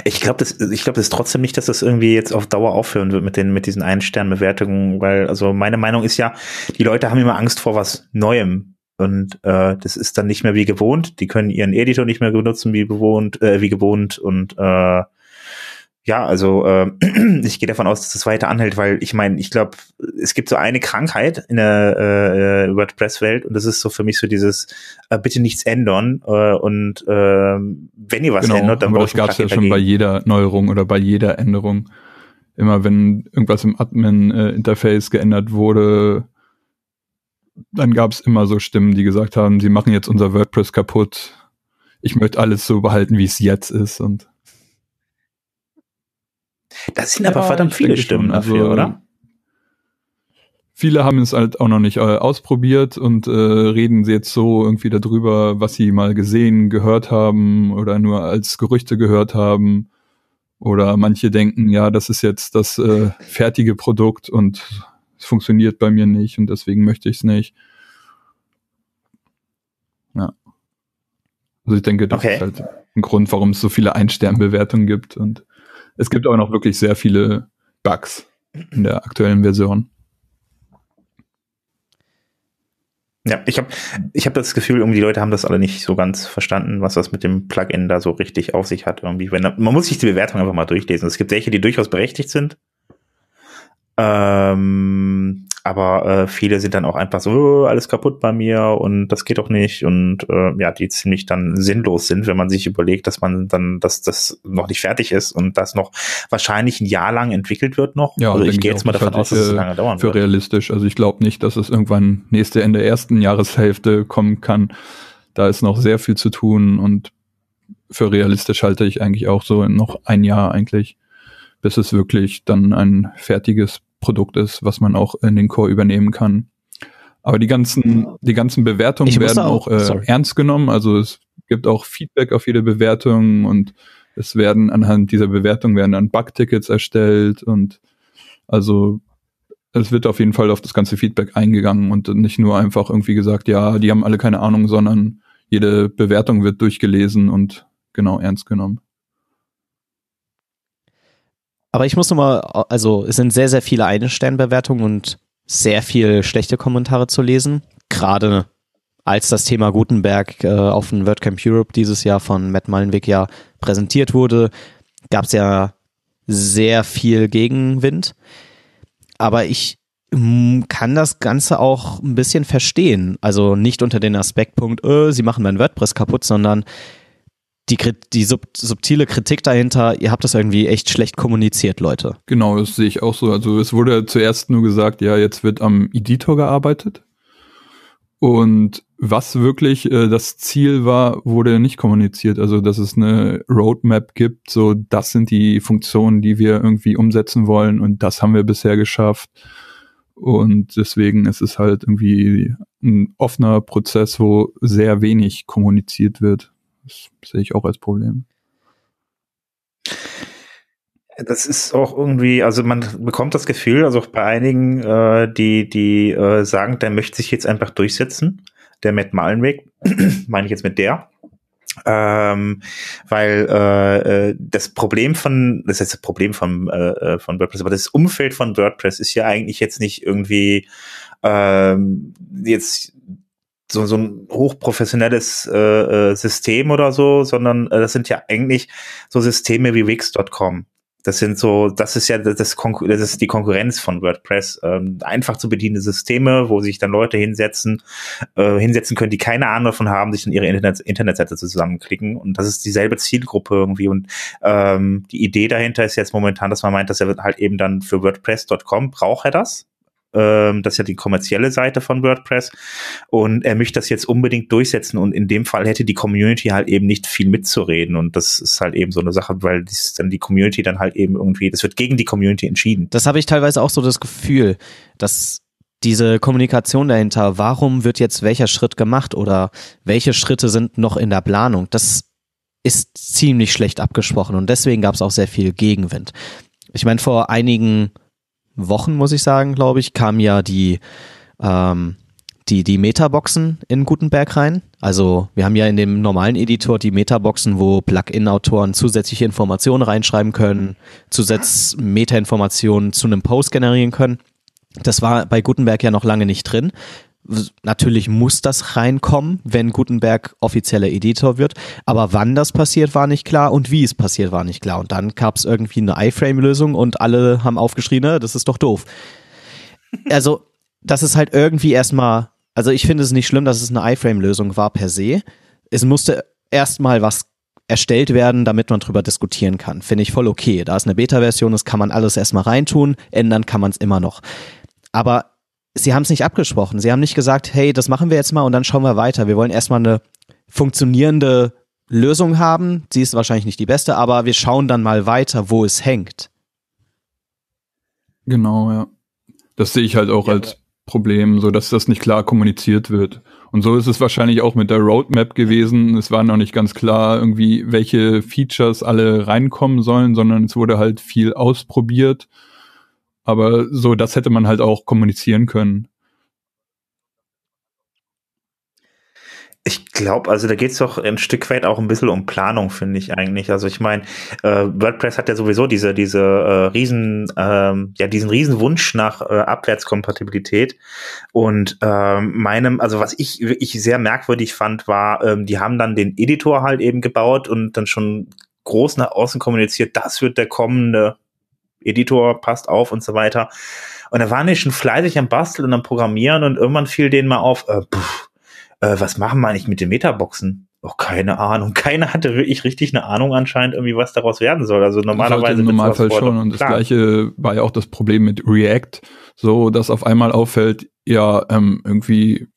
Ich glaube, das, ich glaube, das ist trotzdem nicht, dass das irgendwie jetzt auf Dauer aufhören wird mit den, mit diesen Ein-Stern-Bewertungen, weil, also meine Meinung ist ja, die Leute haben immer Angst vor was Neuem. Und äh, das ist dann nicht mehr wie gewohnt. Die können ihren Editor nicht mehr benutzen wie bewohnt, äh, wie gewohnt und äh, ja, also äh, ich gehe davon aus, dass das weiter anhält, weil ich meine, ich glaube, es gibt so eine Krankheit in der äh, WordPress-Welt und das ist so für mich so dieses äh, bitte nichts ändern äh, und äh, wenn ihr was genau, ändert, dann aber das gab es ja schon bei jeder Neuerung oder bei jeder Änderung. Immer wenn irgendwas im Admin-Interface äh, geändert wurde, dann gab es immer so Stimmen, die gesagt haben, sie machen jetzt unser WordPress kaputt. Ich möchte alles so behalten, wie es jetzt ist und das sind ja, aber verdammt viele Stimmen dafür, also, oder? Viele haben es halt auch noch nicht äh, ausprobiert und äh, reden jetzt so irgendwie darüber, was sie mal gesehen, gehört haben oder nur als Gerüchte gehört haben. Oder manche denken, ja, das ist jetzt das äh, fertige Produkt und es funktioniert bei mir nicht und deswegen möchte ich es nicht. Ja. Also ich denke, das okay. ist halt ein Grund, warum es so viele Ein-Stern-Bewertungen gibt und es gibt aber noch wirklich sehr viele Bugs in der aktuellen Version. Ja, ich habe ich hab das Gefühl, irgendwie die Leute haben das alle nicht so ganz verstanden, was das mit dem Plugin da so richtig auf sich hat. Irgendwie. Wenn, man muss sich die Bewertung einfach mal durchlesen. Es gibt welche, die durchaus berechtigt sind. Ähm, aber äh, viele sind dann auch einfach so, oh, alles kaputt bei mir und das geht doch nicht und äh, ja, die ziemlich dann sinnlos sind, wenn man sich überlegt, dass man dann, dass das noch nicht fertig ist und das noch wahrscheinlich ein Jahr lang entwickelt wird noch. Ja, also ich gehe jetzt mal davon aus, dass es lange dauern für wird. Für realistisch. Also ich glaube nicht, dass es irgendwann nächste Ende ersten Jahreshälfte kommen kann. Da ist noch sehr viel zu tun und für realistisch halte ich eigentlich auch so noch ein Jahr eigentlich, bis es wirklich dann ein fertiges Produkt ist, was man auch in den Core übernehmen kann. Aber die ganzen, die ganzen Bewertungen werden auch, auch äh, ernst genommen. Also es gibt auch Feedback auf jede Bewertung und es werden anhand dieser Bewertung werden dann Bug-Tickets erstellt und also es wird auf jeden Fall auf das ganze Feedback eingegangen und nicht nur einfach irgendwie gesagt, ja, die haben alle keine Ahnung, sondern jede Bewertung wird durchgelesen und genau ernst genommen. Aber ich muss nochmal, also es sind sehr, sehr viele Eine-Stern-Bewertungen und sehr viel schlechte Kommentare zu lesen. Gerade als das Thema Gutenberg äh, auf dem WordCamp Europe dieses Jahr von Matt Malenweg ja präsentiert wurde, gab es ja sehr viel Gegenwind. aber ich mm, kann das Ganze auch ein bisschen verstehen. Also nicht unter den Aspektpunkt, äh, sie machen mein WordPress kaputt, sondern die, die sub, subtile Kritik dahinter, ihr habt das irgendwie echt schlecht kommuniziert, Leute. Genau, das sehe ich auch so. Also es wurde zuerst nur gesagt, ja, jetzt wird am Editor gearbeitet. Und was wirklich äh, das Ziel war, wurde nicht kommuniziert. Also, dass es eine Roadmap gibt, so das sind die Funktionen, die wir irgendwie umsetzen wollen und das haben wir bisher geschafft. Und deswegen ist es halt irgendwie ein offener Prozess, wo sehr wenig kommuniziert wird. Das sehe ich auch als Problem. Das ist auch irgendwie, also man bekommt das Gefühl, also auch bei einigen, äh, die, die äh, sagen, der möchte sich jetzt einfach durchsetzen, der Matt Malenweg, meine ich jetzt mit der. Ähm, weil äh, äh, das Problem von, das ist das Problem von, äh, äh, von WordPress, aber das Umfeld von WordPress ist ja eigentlich jetzt nicht irgendwie ähm, jetzt so, so ein hochprofessionelles äh, äh, System oder so, sondern äh, das sind ja eigentlich so Systeme wie Wix.com. Das sind so, das ist ja das, das, das ist die Konkurrenz von WordPress. Ähm, einfach zu bedienende Systeme, wo sich dann Leute hinsetzen, äh, hinsetzen können, die keine Ahnung davon haben, sich in ihre Internet Internetseite zusammenklicken. Und das ist dieselbe Zielgruppe irgendwie. Und ähm, die Idee dahinter ist jetzt momentan, dass man meint, dass er halt eben dann für WordPress.com braucht er das. Ähm, das ist ja die kommerzielle Seite von WordPress. Und er möchte das jetzt unbedingt durchsetzen. Und in dem Fall hätte die Community halt eben nicht viel mitzureden. Und das ist halt eben so eine Sache, weil das dann die Community dann halt eben irgendwie, das wird gegen die Community entschieden. Das habe ich teilweise auch so das Gefühl, dass diese Kommunikation dahinter, warum wird jetzt welcher Schritt gemacht oder welche Schritte sind noch in der Planung, das ist ziemlich schlecht abgesprochen und deswegen gab es auch sehr viel Gegenwind. Ich meine, vor einigen Wochen, muss ich sagen, glaube ich, kamen ja die, ähm, die, die Metaboxen in Gutenberg rein. Also wir haben ja in dem normalen Editor die Metaboxen, wo Plugin-Autoren zusätzliche Informationen reinschreiben können, zusätzlich Meta-Informationen zu einem Post generieren können. Das war bei Gutenberg ja noch lange nicht drin. Natürlich muss das reinkommen, wenn Gutenberg offizieller Editor wird, aber wann das passiert, war nicht klar und wie es passiert, war nicht klar. Und dann gab es irgendwie eine iFrame-Lösung und alle haben aufgeschrien, ne, das ist doch doof. Also, das ist halt irgendwie erstmal, also ich finde es nicht schlimm, dass es eine iFrame-Lösung war per se. Es musste erstmal was erstellt werden, damit man drüber diskutieren kann. Finde ich voll okay. Da ist eine Beta-Version, das kann man alles erstmal reintun, ändern kann man es immer noch. Aber sie haben es nicht abgesprochen. Sie haben nicht gesagt, hey, das machen wir jetzt mal und dann schauen wir weiter. Wir wollen erstmal eine funktionierende Lösung haben. Sie ist wahrscheinlich nicht die beste, aber wir schauen dann mal weiter, wo es hängt. Genau, ja. Das sehe ich halt auch ja, als Problem, so dass das nicht klar kommuniziert wird. Und so ist es wahrscheinlich auch mit der Roadmap gewesen. Es war noch nicht ganz klar, irgendwie, welche Features alle reinkommen sollen, sondern es wurde halt viel ausprobiert aber so, das hätte man halt auch kommunizieren können. Ich glaube, also da geht es doch ein Stück weit auch ein bisschen um Planung, finde ich eigentlich. Also ich meine, äh, WordPress hat ja sowieso diese, diese äh, riesen, ähm, ja, diesen riesen Wunsch nach äh, Abwärtskompatibilität. Und ähm, meinem, also was ich wirklich sehr merkwürdig fand, war, ähm, die haben dann den Editor halt eben gebaut und dann schon groß nach außen kommuniziert, das wird der kommende Editor passt auf und so weiter. Und da waren die schon fleißig am Basteln und am Programmieren und irgendwann fiel denen mal auf, äh, pff, äh, was machen wir eigentlich mit den Metaboxen? Oh, keine Ahnung. Keiner hatte wirklich richtig eine Ahnung anscheinend irgendwie, was daraus werden soll. Also normalerweise. Im Normalfall schon. Und das gleiche war ja auch das Problem mit React. So, dass auf einmal auffällt, ja, ähm, irgendwie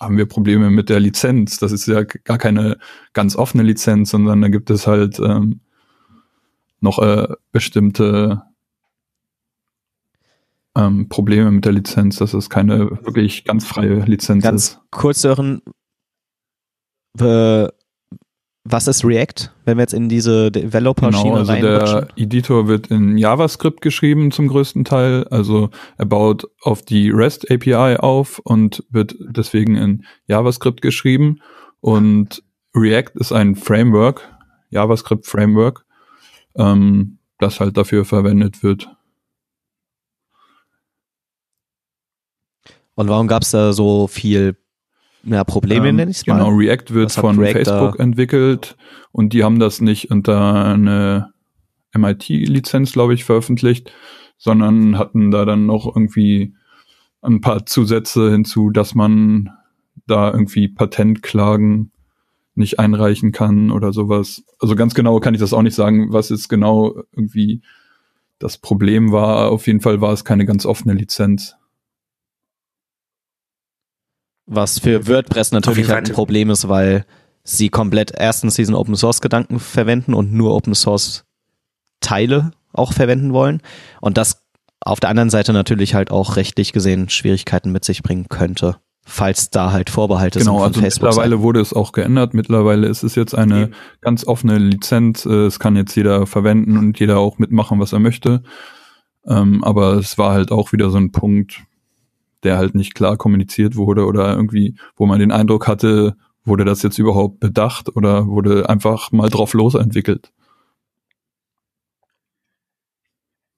haben wir Probleme mit der Lizenz. Das ist ja gar keine ganz offene Lizenz, sondern da gibt es halt ähm, noch äh, bestimmte ähm, Probleme mit der Lizenz, dass es keine wirklich ganz freie Lizenz ganz ist. Kurz hören, äh, was ist React, wenn wir jetzt in diese Developer-Schiene genau, also Der Editor wird in JavaScript geschrieben zum größten Teil. Also er baut auf die REST API auf und wird deswegen in JavaScript geschrieben. Und React ist ein Framework, JavaScript Framework, ähm, das halt dafür verwendet wird. Und warum gab es da so viel ja, Probleme, ähm, nenne ich es mal? Genau, React wird von React Facebook entwickelt und die haben das nicht unter eine MIT-Lizenz, glaube ich, veröffentlicht, sondern hatten da dann noch irgendwie ein paar Zusätze hinzu, dass man da irgendwie Patentklagen nicht einreichen kann oder sowas. Also ganz genau kann ich das auch nicht sagen, was jetzt genau irgendwie das Problem war. Auf jeden Fall war es keine ganz offene Lizenz. Was für WordPress natürlich halt ein Problem ist, weil sie komplett erstens diesen Open Source Gedanken verwenden und nur Open Source Teile auch verwenden wollen. Und das auf der anderen Seite natürlich halt auch rechtlich gesehen Schwierigkeiten mit sich bringen könnte falls da halt Vorbehalte genau, sind von also Facebook. Mittlerweile wurde es auch geändert. Mittlerweile ist es jetzt eine okay. ganz offene Lizenz. Äh, es kann jetzt jeder verwenden und jeder auch mitmachen, was er möchte. Ähm, aber es war halt auch wieder so ein Punkt, der halt nicht klar kommuniziert wurde oder irgendwie, wo man den Eindruck hatte, wurde das jetzt überhaupt bedacht oder wurde einfach mal drauf losentwickelt.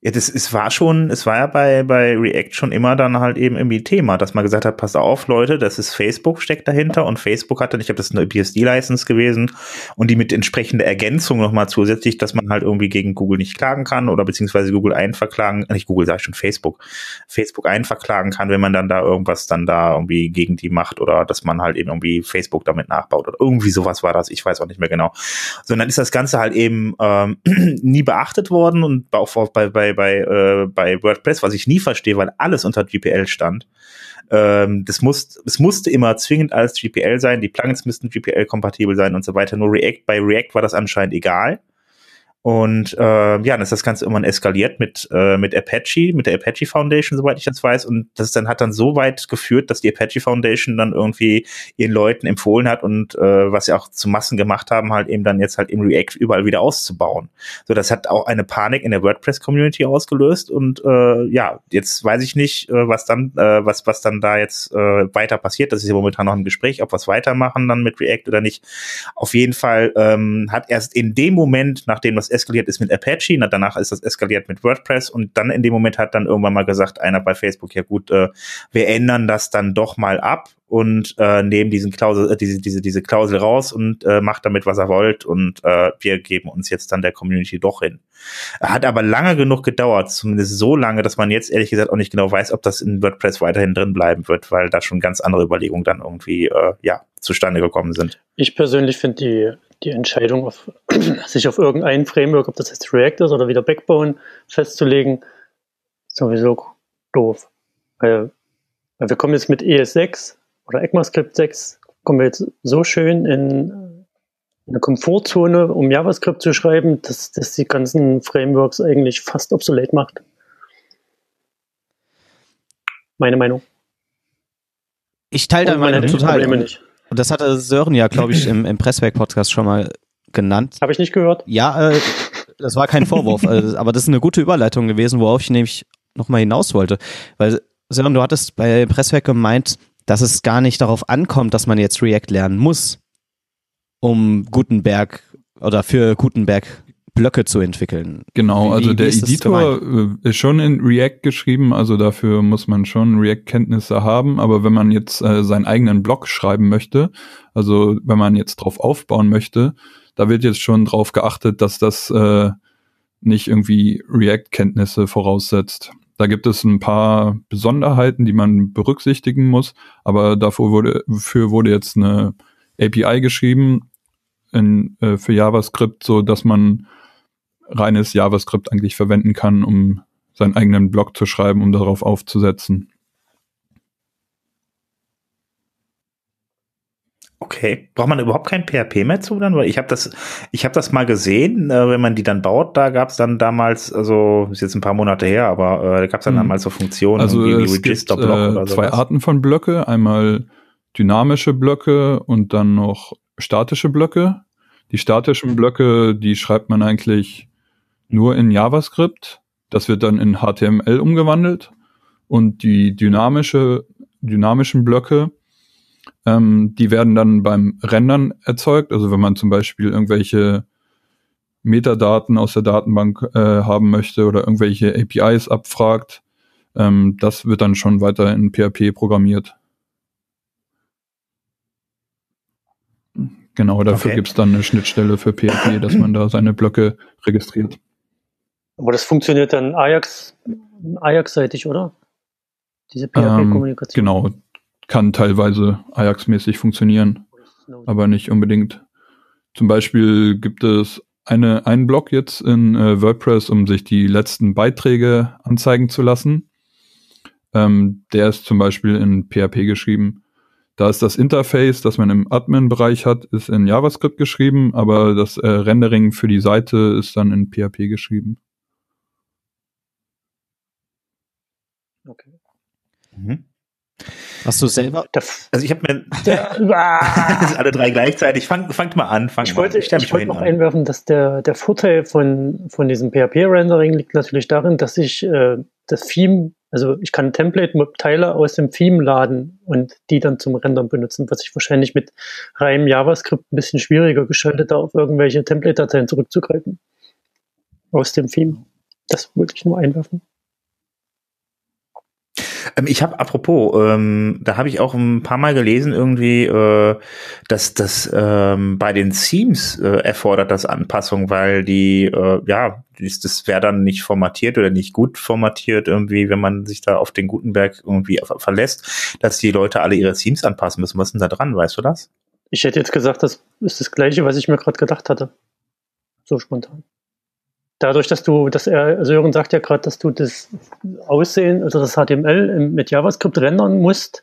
Ja, das es war schon, es war ja bei, bei React schon immer dann halt eben irgendwie Thema, dass man gesagt hat, pass auf, Leute, das ist Facebook steckt dahinter und Facebook hatte, ich glaube, das eine BSD-License gewesen und die mit entsprechender Ergänzung nochmal zusätzlich, dass man halt irgendwie gegen Google nicht klagen kann oder beziehungsweise Google einverklagen, nicht Google, sag ich schon, Facebook, Facebook einverklagen kann, wenn man dann da irgendwas dann da irgendwie gegen die macht oder dass man halt eben irgendwie Facebook damit nachbaut oder irgendwie sowas war das, ich weiß auch nicht mehr genau. Sondern ist das Ganze halt eben ähm, nie beachtet worden und auch bei, bei bei, äh, bei WordPress, was ich nie verstehe, weil alles unter GPL stand. Ähm, das muss, es musste immer zwingend alles GPL sein, die Plugins müssten GPL-kompatibel sein und so weiter. Nur React, bei React war das anscheinend egal. Und äh, ja, dann ist das Ganze irgendwann eskaliert mit, äh, mit Apache, mit der Apache Foundation, soweit ich das weiß. Und das dann hat dann so weit geführt, dass die Apache Foundation dann irgendwie ihren Leuten empfohlen hat und äh, was sie auch zu Massen gemacht haben, halt eben dann jetzt halt im React überall wieder auszubauen. So, das hat auch eine Panik in der WordPress-Community ausgelöst. Und äh, ja, jetzt weiß ich nicht, äh, was dann, äh, was, was dann da jetzt äh, weiter passiert. Das ist ja momentan noch ein Gespräch, ob wir es weitermachen dann mit React oder nicht. Auf jeden Fall ähm, hat erst in dem Moment, nachdem das eskaliert ist mit Apache, na, danach ist das eskaliert mit WordPress und dann in dem Moment hat dann irgendwann mal gesagt einer bei Facebook, ja gut, äh, wir ändern das dann doch mal ab und äh, nehmen diesen Klausel, äh, diese, diese, diese Klausel raus und äh, macht damit, was er wollt und äh, wir geben uns jetzt dann der Community doch hin. Hat aber lange genug gedauert, zumindest so lange, dass man jetzt ehrlich gesagt auch nicht genau weiß, ob das in WordPress weiterhin drin bleiben wird, weil da schon ganz andere Überlegungen dann irgendwie äh, ja zustande gekommen sind. Ich persönlich finde die die Entscheidung, auf, sich auf irgendein Framework, ob das jetzt React ist oder wieder Backbone, festzulegen, sowieso doof. Weil, weil wir kommen jetzt mit ES6 oder ECMAScript 6, kommen wir jetzt so schön in eine Komfortzone, um JavaScript zu schreiben, dass das die ganzen Frameworks eigentlich fast obsolet macht. Meine Meinung. Ich teile deine Meinung total. Probleme nicht. Und das hatte Sören ja, glaube ich, im, im Presswerk-Podcast schon mal genannt. Habe ich nicht gehört? Ja, äh, das war kein Vorwurf, äh, aber das ist eine gute Überleitung gewesen, worauf ich nämlich nochmal hinaus wollte. Weil, Sören, du hattest bei Presswerk gemeint, dass es gar nicht darauf ankommt, dass man jetzt React lernen muss, um Gutenberg oder für Gutenberg Blöcke zu entwickeln. Genau, also der Editor äh, ist schon in React geschrieben, also dafür muss man schon React-Kenntnisse haben, aber wenn man jetzt äh, seinen eigenen Blog schreiben möchte, also wenn man jetzt drauf aufbauen möchte, da wird jetzt schon drauf geachtet, dass das äh, nicht irgendwie React-Kenntnisse voraussetzt. Da gibt es ein paar Besonderheiten, die man berücksichtigen muss, aber dafür wurde, für wurde jetzt eine API geschrieben in, äh, für JavaScript, so dass man reines JavaScript eigentlich verwenden kann, um seinen eigenen Blog zu schreiben, um darauf aufzusetzen. Okay, braucht man überhaupt kein PHP mehr zu dann? Weil ich habe das, ich habe das mal gesehen, äh, wenn man die dann baut, da gab es dann damals, also ist jetzt ein paar Monate her, aber äh, da gab es dann, mhm. dann mal so Funktionen also wie es gibt, äh, zwei Arten von Blöcke, einmal dynamische Blöcke und dann noch statische Blöcke. Die statischen Blöcke, die schreibt man eigentlich nur in JavaScript. Das wird dann in HTML umgewandelt. Und die dynamische, dynamischen Blöcke, ähm, die werden dann beim Rendern erzeugt. Also wenn man zum Beispiel irgendwelche Metadaten aus der Datenbank äh, haben möchte oder irgendwelche APIs abfragt, ähm, das wird dann schon weiter in PHP programmiert. Genau, dafür okay. gibt's dann eine Schnittstelle für PHP, dass man da seine Blöcke registriert. Aber das funktioniert dann Ajax, Ajax-seitig, oder? Diese PHP-Kommunikation. Ähm, genau, kann teilweise Ajax-mäßig funktionieren, aber nicht unbedingt. Zum Beispiel gibt es eine, einen Blog jetzt in äh, WordPress, um sich die letzten Beiträge anzeigen zu lassen. Ähm, der ist zum Beispiel in PHP geschrieben. Da ist das Interface, das man im Admin-Bereich hat, ist in JavaScript geschrieben, aber das äh, Rendering für die Seite ist dann in PHP geschrieben. Okay. Mhm. Hast du selber? Also ich habe mir alle drei gleichzeitig. Fangt, fangt mal an. Fangt ich wollte, ich, ich wollte noch an. einwerfen, dass der, der Vorteil von, von diesem PHP-Rendering liegt natürlich darin, dass ich äh, das Theme, also ich kann Template-Teile aus dem Theme laden und die dann zum Rendern benutzen, was ich wahrscheinlich mit reinem JavaScript ein bisschen schwieriger geschaltet, da auf irgendwelche Template-Dateien zurückzugreifen. Aus dem Theme. Das wollte ich nur einwerfen. Ähm, ich habe, apropos, ähm, da habe ich auch ein paar Mal gelesen irgendwie, äh, dass das ähm, bei den Themes äh, erfordert das Anpassung, weil die, äh, ja, das, wäre dann nicht formatiert oder nicht gut formatiert irgendwie, wenn man sich da auf den Gutenberg irgendwie verlässt, dass die Leute alle ihre Themes anpassen müssen. Was ist denn da dran, weißt du das? Ich hätte jetzt gesagt, das ist das Gleiche, was ich mir gerade gedacht hatte. So spontan dadurch, dass du, dass er, Sören sagt ja gerade, dass du das Aussehen, also das HTML mit JavaScript rendern musst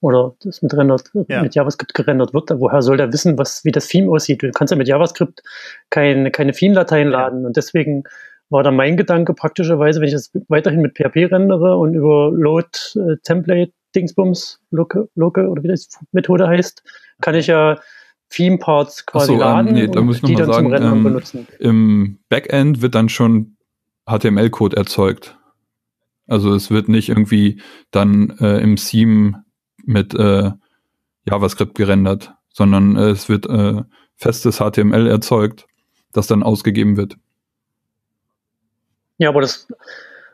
oder das mit, rendert, ja. mit JavaScript gerendert wird, woher soll der wissen, was, wie das Theme aussieht? Du kannst ja mit JavaScript keine, keine Theme-Dateien laden und deswegen war da mein Gedanke praktischerweise, wenn ich das weiterhin mit PHP rendere und über Load äh, Template Dingsbums, Local, Local oder wie das Methode heißt, kann ich ja Theme-Parts quasi so, ähm, laden nee, da und die dann sagen, zum Rendern ähm, benutzen. Im Backend wird dann schon HTML-Code erzeugt. Also es wird nicht irgendwie dann äh, im Theme mit äh, JavaScript gerendert, sondern äh, es wird äh, festes HTML erzeugt, das dann ausgegeben wird. Ja, aber das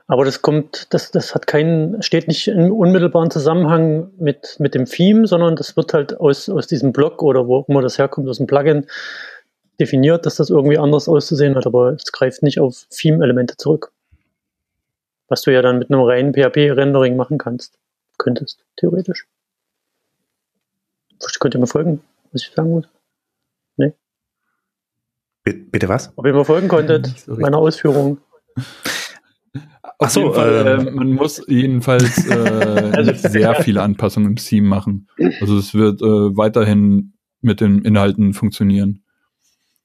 aber das kommt, das, das hat keinen, steht nicht im unmittelbaren Zusammenhang mit, mit dem Theme, sondern das wird halt aus, aus diesem Blog oder wo immer das herkommt, aus dem Plugin definiert, dass das irgendwie anders auszusehen hat, aber es greift nicht auf Theme-Elemente zurück. Was du ja dann mit einem reinen PHP-Rendering machen kannst, könntest, theoretisch. Könnt ihr mir folgen, was ich sagen muss? Nee? Bitte was? Ob ihr mir folgen konntet, so meiner Ausführung. Ach so, Fall, äh, man muss jedenfalls äh, also, sehr viele Anpassungen im Theme machen. Also es wird äh, weiterhin mit den Inhalten funktionieren.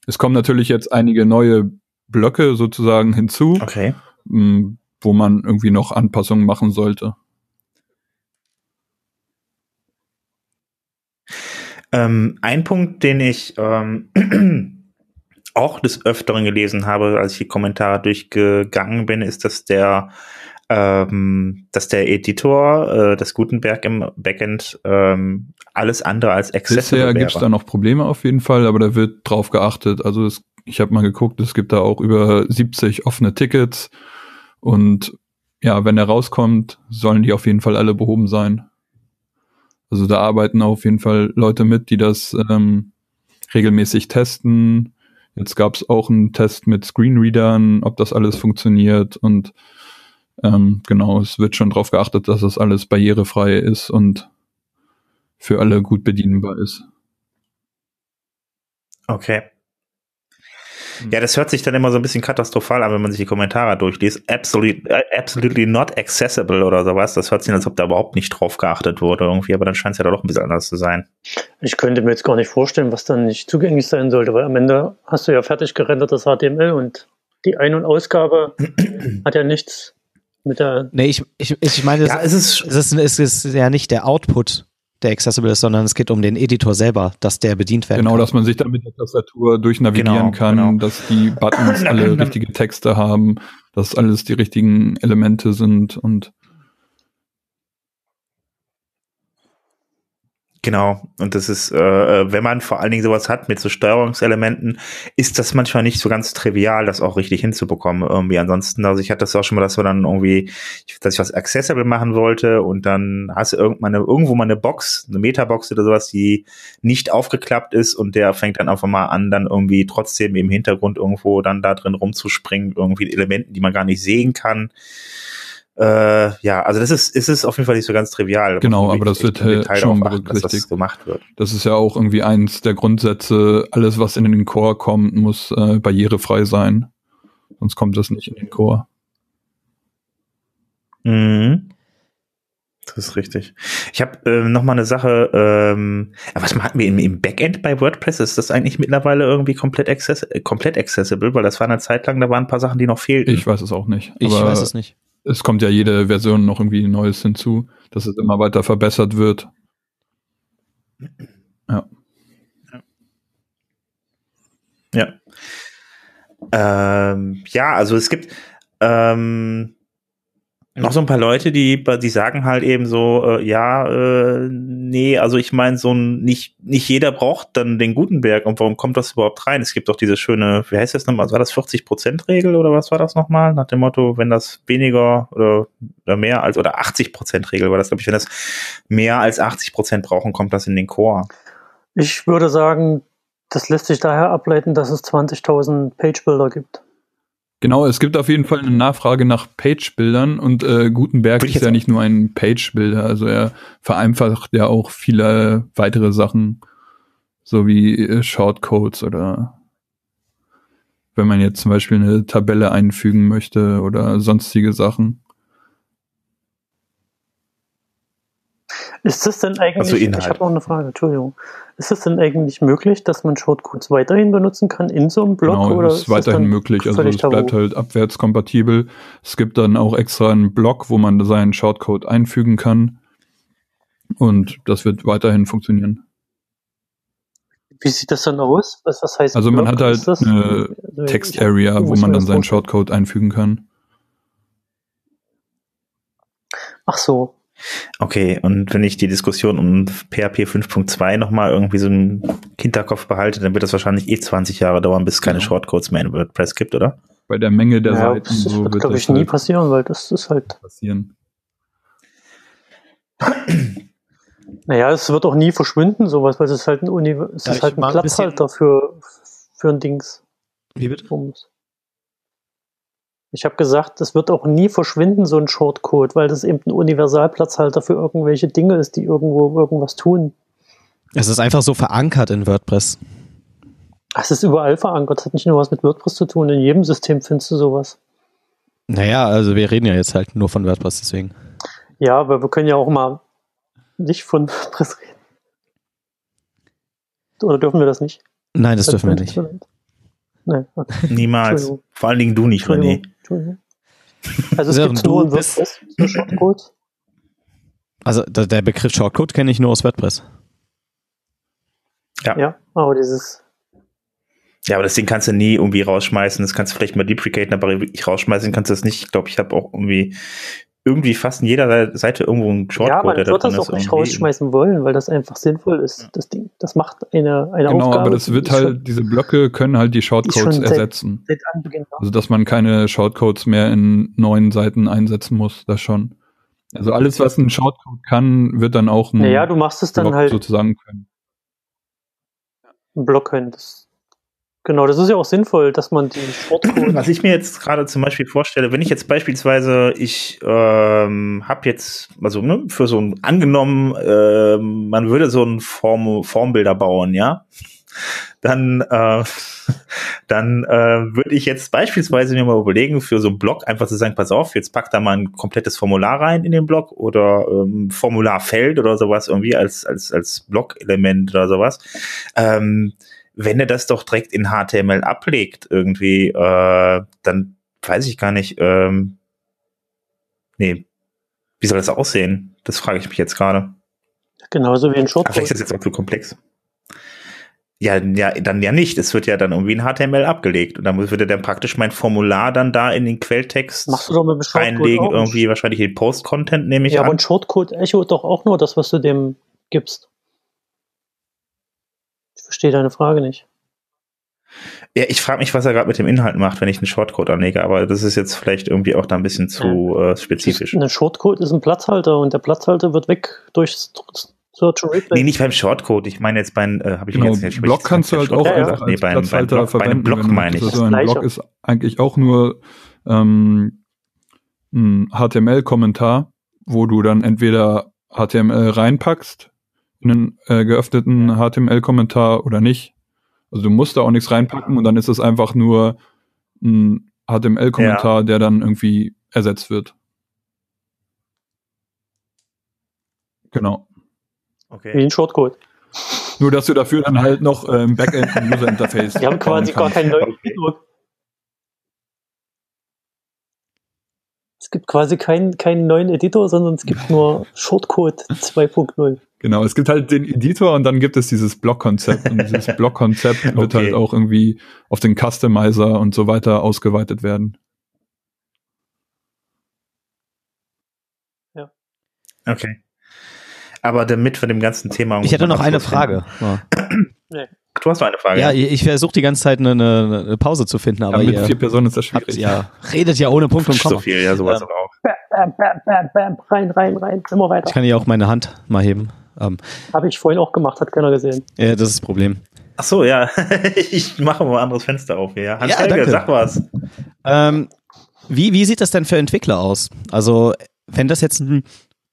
Es kommen natürlich jetzt einige neue Blöcke sozusagen hinzu, okay. mh, wo man irgendwie noch Anpassungen machen sollte. Ähm, ein Punkt, den ich ähm, auch des Öfteren gelesen habe, als ich die Kommentare durchgegangen bin, ist, dass der ähm, dass der Editor, äh, das Gutenberg im Backend, ähm, alles andere als accessible Bisher gibt es da noch Probleme auf jeden Fall, aber da wird drauf geachtet. Also es, ich habe mal geguckt, es gibt da auch über 70 offene Tickets und ja, wenn er rauskommt, sollen die auf jeden Fall alle behoben sein. Also da arbeiten auf jeden Fall Leute mit, die das ähm, regelmäßig testen, Jetzt gab es auch einen Test mit Screenreadern, ob das alles funktioniert und ähm, genau, es wird schon darauf geachtet, dass das alles barrierefrei ist und für alle gut bedienbar ist. Okay. Ja, das hört sich dann immer so ein bisschen katastrophal an, wenn man sich die Kommentare durchliest. Absolutely, äh, absolutely not accessible oder sowas. Das hört sich an, als ob da überhaupt nicht drauf geachtet wurde irgendwie, aber dann scheint es ja doch ein bisschen anders zu sein. Ich könnte mir jetzt gar nicht vorstellen, was dann nicht zugänglich sein sollte, weil am Ende hast du ja fertig gerendertes HTML und die Ein- und Ausgabe hat ja nichts mit der. Nee, ich, ich, ich meine, ja, es, ist, es, ist, es ist ja nicht der Output der accessible ist, sondern es geht um den Editor selber, dass der bedient werden genau, kann. Genau, dass man sich da mit der Tastatur durchnavigieren genau, kann, genau. dass die Buttons alle richtige Texte haben, dass alles die richtigen Elemente sind und Genau, und das ist, äh, wenn man vor allen Dingen sowas hat mit so Steuerungselementen, ist das manchmal nicht so ganz trivial, das auch richtig hinzubekommen irgendwie. Ansonsten, also ich hatte das auch schon mal, dass wir dann irgendwie, dass ich was accessible machen wollte und dann hast du irgendwann eine, irgendwo mal eine Box, eine Metabox oder sowas, die nicht aufgeklappt ist und der fängt dann einfach mal an, dann irgendwie trotzdem im Hintergrund irgendwo dann da drin rumzuspringen, irgendwie Elementen, die man gar nicht sehen kann. Äh, ja, also das ist, ist es auf jeden Fall nicht so ganz trivial. Genau, aber das wird halt schon achten, dass das gemacht wird. Das ist ja auch irgendwie eins der Grundsätze. Alles, was in den Core kommt, muss äh, barrierefrei sein. Sonst kommt das nicht in den Core. Mhm. Das ist richtig. Ich habe äh, noch mal eine Sache. Ähm, was hatten wir im, im, Backend bei WordPress? Ist das eigentlich mittlerweile irgendwie komplett, access komplett accessible? Weil das war eine Zeit lang, da waren ein paar Sachen, die noch fehlten. Ich weiß es auch nicht. Ich weiß es nicht es kommt ja jede Version noch irgendwie Neues hinzu, dass es immer weiter verbessert wird. Ja. Ja. Ähm, ja, also es gibt ähm, noch so ein paar Leute, die, die sagen halt eben so, äh, ja, äh, nee, also ich meine, so ein, nicht, nicht jeder braucht dann den Gutenberg und warum kommt das überhaupt rein? Es gibt doch diese schöne, wie heißt das nochmal, war das 40%-Regel oder was war das nochmal? Nach dem Motto, wenn das weniger oder, oder mehr als, oder 80%-Regel war das, glaube ich, wenn das mehr als 80% brauchen, kommt das in den Core. Ich würde sagen, das lässt sich daher ableiten, dass es 20.000 Page-Builder gibt. Genau, es gibt auf jeden Fall eine Nachfrage nach Page-Bildern und äh, Gutenberg ist ja nicht nur ein Page-Bilder, also er vereinfacht ja auch viele weitere Sachen, so wie äh, Shortcodes oder wenn man jetzt zum Beispiel eine Tabelle einfügen möchte oder sonstige Sachen. Ist das denn eigentlich, also ich habe noch eine Frage, Entschuldigung. Ist es denn eigentlich möglich, dass man Shortcodes weiterhin benutzen kann in so einem Blog? Genau, oder ist, ist weiterhin möglich. Also es bleibt halt abwärtskompatibel. Es gibt dann auch extra einen Blog, wo man seinen Shortcode einfügen kann. Und das wird weiterhin funktionieren. Wie sieht das dann aus? Was, was heißt Also man hat halt eine also Text-Area, wo man dann seinen Shortcode einfügen kann. Ach so, Okay, und wenn ich die Diskussion um PHP 5.2 nochmal irgendwie so im Hinterkopf behalte, dann wird das wahrscheinlich eh 20 Jahre dauern, bis es keine Shortcodes mehr in WordPress gibt, oder? Bei der Menge der ja, Seiten. Das, so wird, glaube ich, nie halt passieren, weil das ist halt. Passieren. Naja, es wird auch nie verschwinden, sowas, weil es ist halt ein, Uni es ist halt ein Platzhalter für, für ein Dings. Wie bitte? Ich habe gesagt, es wird auch nie verschwinden, so ein Shortcode, weil das eben ein Universalplatzhalter für irgendwelche Dinge ist, die irgendwo irgendwas tun. Es ist einfach so verankert in WordPress. Es ist überall verankert. Das hat nicht nur was mit WordPress zu tun. In jedem System findest du sowas. Naja, also wir reden ja jetzt halt nur von WordPress, deswegen. Ja, aber wir können ja auch mal nicht von WordPress reden. Oder dürfen wir das nicht? Nein, das, das dürfen wir nicht. Nee. Niemals. Vor allen Dingen du nicht, René. Also es ja, gibt nur ein WordPress, Shortcode. Also der Begriff Shortcode kenne ich nur aus WordPress. Ja. Ja, aber dieses. Ja, aber das Ding kannst du nie irgendwie rausschmeißen. Das kannst du vielleicht mal deprecaten, aber wirklich rausschmeißen kannst du das nicht. Ich glaube, ich habe auch irgendwie irgendwie fast in jeder Seite irgendwo ein Shortcode, ja, man der wird das auch nicht rausschmeißen wollen, weil das einfach sinnvoll ist, das Ding. Das macht eine, eine genau, Aufgabe. Genau, aber das wird halt, diese Blöcke können halt die Shortcodes ersetzen. Seit, seit also, dass man keine Shortcodes mehr in neuen Seiten einsetzen muss, das schon. Also alles, was ein Shortcode kann, wird dann auch ein naja, du machst es dann Block halt sozusagen können. Ein Block können. Das Genau, das ist ja auch sinnvoll, dass man die Sportcode. Was ich mir jetzt gerade zum Beispiel vorstelle, wenn ich jetzt beispielsweise, ich ähm, habe jetzt, also ne, für so ein angenommen, äh, man würde so ein Form, Formbilder bauen, ja, dann, äh, dann äh, würde ich jetzt beispielsweise mir mal überlegen, für so einen Blog einfach zu sagen, pass auf, jetzt pack da mal ein komplettes Formular rein in den Blog oder ähm, Formularfeld oder sowas irgendwie als als als Blog-Element oder sowas. Ähm, wenn er das doch direkt in HTML ablegt, irgendwie, äh, dann weiß ich gar nicht, ähm, nee, wie soll das aussehen? Das frage ich mich jetzt gerade. Genauso wie ein Shortcode. Vielleicht ist das jetzt auch zu komplex. Ja, ja, dann ja nicht. Es wird ja dann irgendwie in HTML abgelegt. Und dann würde dann praktisch mein Formular dann da in den Quelltext reinlegen, irgendwie wahrscheinlich den Post-Content nehme ich ja, an. Ja, aber ein Shortcode echo doch auch nur das, was du dem gibst. Verstehe deine Frage nicht. Ja, ich frage mich, was er gerade mit dem Inhalt macht, wenn ich einen Shortcode anlege, aber das ist jetzt vielleicht irgendwie auch da ein bisschen zu äh, spezifisch. Ein Shortcode ist ein Platzhalter und der Platzhalter wird weg durch Search and Replay. Nee, nicht beim Shortcode. Ich meine jetzt beim, äh, habe ich genau, jetzt nicht. Block kannst du halt auch ja, als, nee, beim, Platzhalter beim Block, verwenden. Bei Block meine ich. Also ein Block ist eigentlich auch nur ähm, ein HTML-Kommentar, wo du dann entweder HTML reinpackst in einen äh, geöffneten HTML-Kommentar oder nicht. Also du musst da auch nichts reinpacken und dann ist es einfach nur ein HTML-Kommentar, ja. der dann irgendwie ersetzt wird. Genau. Okay. Wie ein Shortcode. Nur, dass du dafür dann halt noch äh, im Backend ein User Interface. Die haben quasi gar keinen neuen Es gibt quasi keinen, keinen neuen Editor, sondern es gibt nur Shortcode 2.0. Genau, es gibt halt den Editor und dann gibt es dieses Block-Konzept. Und dieses Block-Konzept okay. wird halt auch irgendwie auf den Customizer und so weiter ausgeweitet werden. Ja. Okay. Aber damit wir dem ganzen Thema. Ich hätte noch eine Frage. Ja. Du hast noch eine Frage. Ja, ich versuche die ganze Zeit eine, eine, Pause zu finden, aber ja, mit vier Personen ist das schwierig. Habt, ja, redet ja ohne Punkt und Komma. So viel, ja, sowas ähm, auch. Bam, bam, bam, bam, rein, rein, rein, immer weiter. Ich kann ja auch meine Hand mal heben. Ähm, Habe ich vorhin auch gemacht, hat keiner gesehen. Ja, das ist das Problem. Ach so, ja. ich mache mal ein anderes Fenster auf hier. Hans ja, Helge, sag was. Ähm, wie, wie sieht das denn für Entwickler aus? Also, wenn das jetzt ein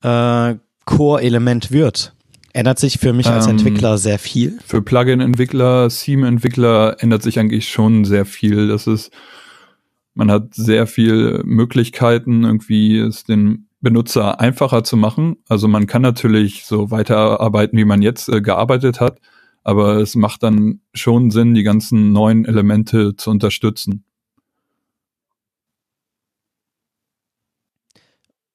äh, Core-Element wird, ändert sich für mich als ähm, Entwickler sehr viel? Für Plugin-Entwickler, Theme-Entwickler ändert sich eigentlich schon sehr viel. Das ist, man hat sehr viel Möglichkeiten, irgendwie es den Benutzer einfacher zu machen. Also man kann natürlich so weiterarbeiten, wie man jetzt äh, gearbeitet hat, aber es macht dann schon Sinn, die ganzen neuen Elemente zu unterstützen.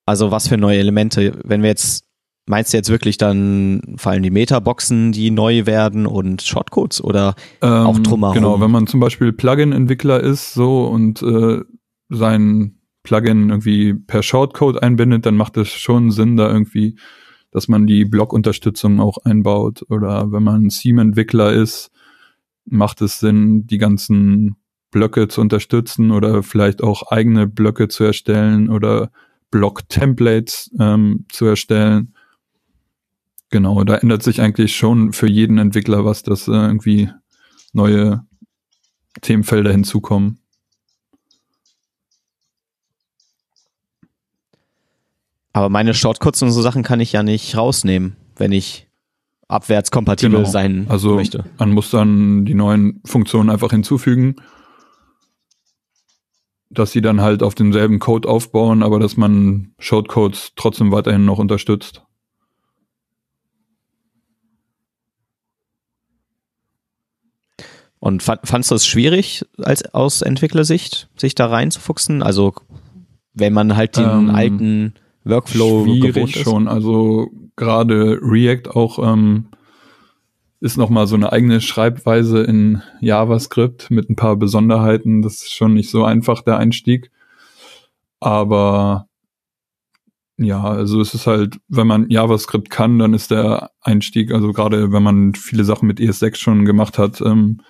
Also was für neue Elemente? Wenn wir jetzt, meinst du jetzt wirklich dann vor allem die Metaboxen, die neu werden und Shortcodes oder ähm, auch drumherum? Genau, wenn man zum Beispiel Plugin-Entwickler ist so und äh, sein Plugin irgendwie per Shortcode einbindet, dann macht es schon Sinn, da irgendwie, dass man die Blog-Unterstützung auch einbaut. Oder wenn man Theme-Entwickler ist, macht es Sinn, die ganzen Blöcke zu unterstützen oder vielleicht auch eigene Blöcke zu erstellen oder Block-Templates ähm, zu erstellen. Genau, da ändert sich eigentlich schon für jeden Entwickler was, dass äh, irgendwie neue Themenfelder hinzukommen. Aber meine Shortcuts und so Sachen kann ich ja nicht rausnehmen, wenn ich abwärtskompatibel genau. sein also, möchte. Man muss dann die neuen Funktionen einfach hinzufügen, dass sie dann halt auf demselben Code aufbauen, aber dass man Shortcodes trotzdem weiterhin noch unterstützt. Und fandst du es schwierig als aus Entwicklersicht, sich da reinzufuchsen? Also wenn man halt den ähm, alten Workflow schwierig schon. Also gerade React auch ähm, ist nochmal so eine eigene Schreibweise in JavaScript mit ein paar Besonderheiten. Das ist schon nicht so einfach der Einstieg. Aber ja, also es ist halt, wenn man JavaScript kann, dann ist der Einstieg, also gerade wenn man viele Sachen mit ES6 schon gemacht hat, ähm,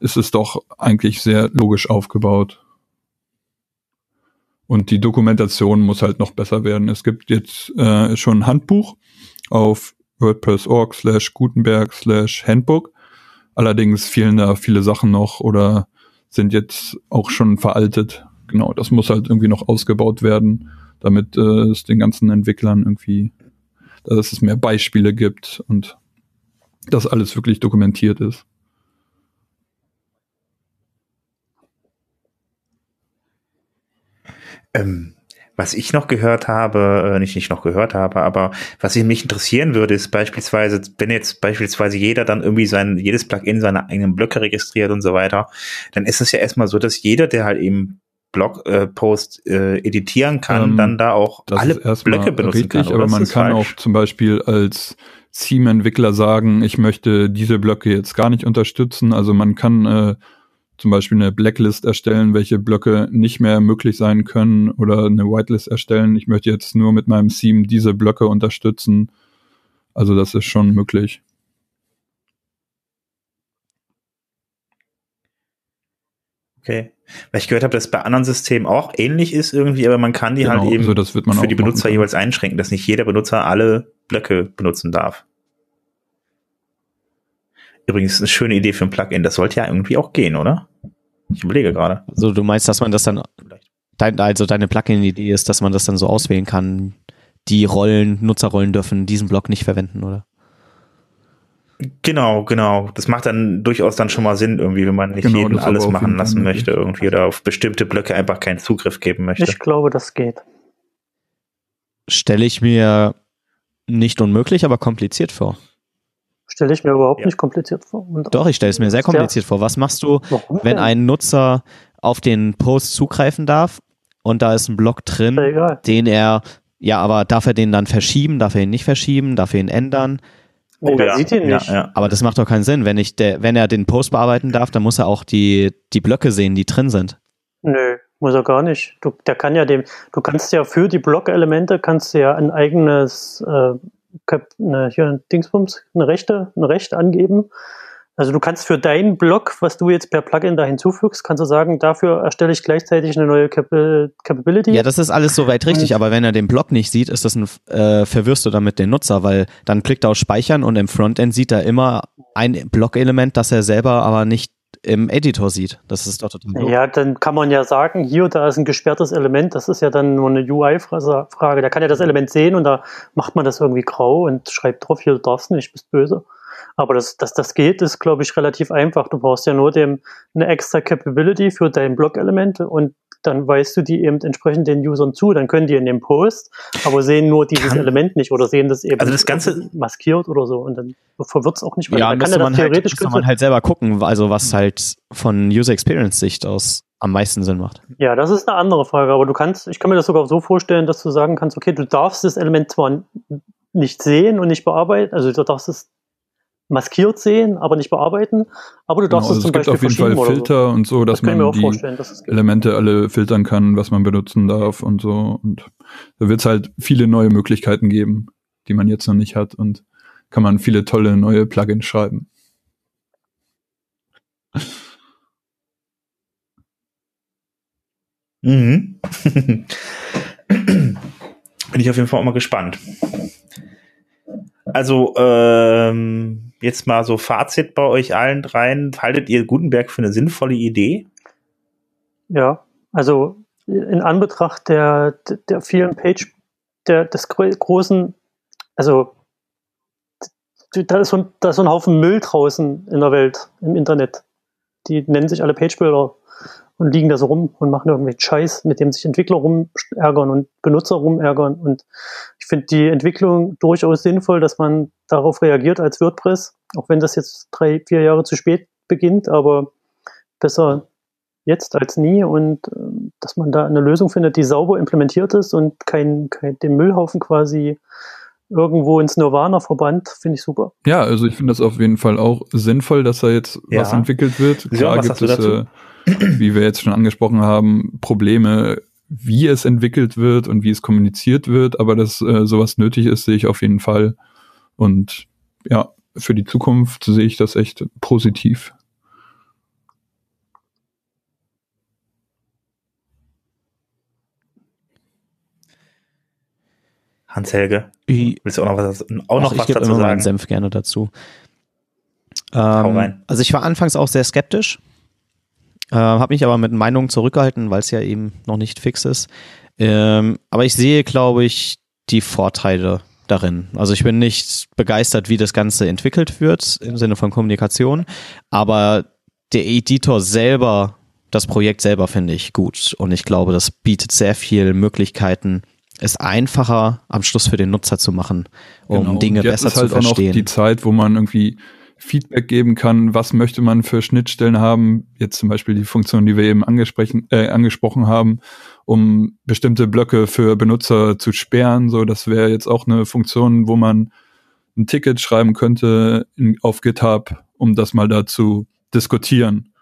ist es doch eigentlich sehr logisch aufgebaut. Und die Dokumentation muss halt noch besser werden. Es gibt jetzt äh, schon ein Handbuch auf WordPress.org slash Gutenberg slash Handbook. Allerdings fehlen da viele Sachen noch oder sind jetzt auch schon veraltet. Genau, das muss halt irgendwie noch ausgebaut werden, damit äh, es den ganzen Entwicklern irgendwie, dass es mehr Beispiele gibt und dass alles wirklich dokumentiert ist. Ähm, was ich noch gehört habe, äh, nicht nicht noch gehört habe, aber was mich interessieren würde, ist beispielsweise, wenn jetzt beispielsweise jeder dann irgendwie sein, jedes Plugin seine eigenen Blöcke registriert und so weiter, dann ist es ja erstmal so, dass jeder, der halt eben Blogpost äh, äh, editieren kann, ähm, dann da auch alle Blöcke benutzen richtig, kann. Aber man kann falsch? auch zum Beispiel als Theme-Entwickler sagen, ich möchte diese Blöcke jetzt gar nicht unterstützen. Also man kann äh, zum Beispiel eine Blacklist erstellen, welche Blöcke nicht mehr möglich sein können oder eine Whitelist erstellen. Ich möchte jetzt nur mit meinem Theme diese Blöcke unterstützen. Also das ist schon möglich. Okay. Weil ich gehört habe, dass bei anderen Systemen auch ähnlich ist irgendwie, aber man kann die halt genau, halt eben also für die Benutzer jeweils einschränken, dass nicht jeder Benutzer alle Blöcke benutzen darf. Übrigens eine schöne Idee für ein Plugin. Das sollte ja irgendwie auch gehen, oder? Ich überlege gerade. Also du meinst, dass man das dann, dein, also deine Plugin-Idee ist, dass man das dann so auswählen kann, die Rollen, Nutzerrollen dürfen diesen Block nicht verwenden, oder? Genau, genau. Das macht dann durchaus dann schon mal Sinn, irgendwie, wenn man nicht Genau, jeden alles machen jeden Fall lassen möchte, irgendwie, oder auf bestimmte Blöcke einfach keinen Zugriff geben möchte. Ich glaube, das geht. Stelle ich mir nicht unmöglich, aber kompliziert vor. Stelle ich mir überhaupt Ja. nicht kompliziert vor. Und Doch, ich stelle es mir sehr Ja. kompliziert vor. Was machst du, Warum wenn denn? ein Nutzer auf den Post zugreifen darf und da ist ein Block drin, ja den er, ja, aber darf er den dann verschieben, darf er ihn nicht verschieben, darf er ihn ändern? Nee, der ja. sieht ihn nicht. Ja, ja. Aber das macht doch keinen Sinn. Wenn ich der, wenn er den Post bearbeiten darf, dann muss er auch die, die Blöcke sehen, die drin sind. Nö, muss er gar nicht. Du, der kann ja dem, du kannst ja für die Blockelemente kannst du ja ein eigenes äh, eine, hier ein Dingsbums, eine Rechte, ein Recht angeben. Also du kannst für deinen Block, was du jetzt per Plugin da hinzufügst, kannst du sagen, dafür erstelle ich gleichzeitig eine neue Cap Capability. Ja, das ist alles soweit richtig, aber wenn er den Block nicht sieht, ist das ein, äh, verwirrst du damit den Nutzer, weil dann klickt er auf Speichern und im Frontend sieht er immer ein Blockelement, das er selber aber nicht im Editor sieht. Das ist doch total. Ja, dann kann man ja sagen, hier, da ist ein gesperrtes Element, das ist ja dann nur eine UI-Frage. Da kann er das Element sehen und da macht man das irgendwie grau und schreibt drauf, hier, du darfst nicht, bist böse. Aber dass das, das geht, ist, glaube ich, relativ einfach. Du brauchst ja nur dem eine extra Capability für dein Blockelement und dann weißt du die eben entsprechend den Usern zu. Dann können die in dem Post, aber sehen nur dieses Kann- Element nicht oder sehen das eben Also das Ganze- maskiert oder so und dann verwirrt es auch nicht. Ja, Dann müsste er man, halt, müsste man halt selber gucken, also was halt von User Experience Sicht aus am meisten Sinn macht. Ja, das ist eine andere Frage, aber du kannst, ich kann mir das sogar so vorstellen, dass du sagen kannst, okay, du darfst das Element zwar nicht sehen und nicht bearbeiten, also du darfst es maskiert sehen, aber nicht bearbeiten, aber du Genau, darfst also es zum es gibt Beispiel auf jeden Fall oder so. Filter und so, dass Das kann ich mir man auch die vorstellen, dass es geht. Elemente alle filtern kann, was man benutzen darf und so. Und da wird es halt viele neue Möglichkeiten geben, die man jetzt noch nicht hat und kann man viele tolle neue Plugins schreiben. Mhm. Bin ich auf jeden Fall auch mal gespannt. Also, ähm, jetzt mal so Fazit bei euch allen dreien. Haltet ihr Gutenberg für eine sinnvolle Idee? Ja, also in Anbetracht der, der vielen Page, der, des gro- großen, also da ist, so ein, da ist so ein Haufen Müll draußen in der Welt, im Internet. Die nennen sich alle Page-Builder und liegen da so rum und machen irgendwelchen Scheiß, mit dem sich Entwickler rumärgern und Benutzer rumärgern. Und ich finde die Entwicklung durchaus sinnvoll, dass man darauf reagiert als WordPress, auch wenn das jetzt drei, vier Jahre zu spät beginnt, aber besser jetzt als nie und ähm, dass man da eine Lösung findet, die sauber implementiert ist und kein, kein den Müllhaufen quasi irgendwo ins Nirvana verbannt, finde ich super. Ja, also ich finde das auf jeden Fall auch sinnvoll, dass da jetzt Ja. was entwickelt wird. Klar was gibt es, äh, wie wir jetzt schon angesprochen haben, Probleme, wie es entwickelt wird und wie es kommuniziert wird, aber dass äh, sowas nötig ist, sehe ich auf jeden Fall. Und ja, für die Zukunft sehe ich das echt positiv. Hans-Helge, Ich, willst du auch noch was, auch noch Ach, was ich gebe dazu immer sagen? Senf gerne dazu. Ähm, also ich war anfangs auch sehr skeptisch, äh, habe mich aber mit Meinungen zurückgehalten, weil es ja eben noch nicht fix ist. Ähm, aber ich sehe, glaube ich, die Vorteile darin. Also ich bin nicht begeistert, wie das Ganze entwickelt wird im Sinne von Kommunikation, aber der Editor selber, das Projekt selber finde ich gut und ich glaube, das bietet sehr viel Möglichkeiten, es einfacher am Schluss für den Nutzer zu machen, um Genau. Dinge Und jetzt besser ist halt zu auch noch verstehen. die Zeit, wo man irgendwie Feedback geben kann, was möchte man für Schnittstellen haben, jetzt zum Beispiel die Funktion, die wir eben angesprochen, äh, angesprochen haben, um bestimmte Blöcke für Benutzer zu sperren. So, das wäre jetzt auch eine Funktion, wo man ein Ticket schreiben könnte in, auf GitHub, um das mal da zu diskutieren.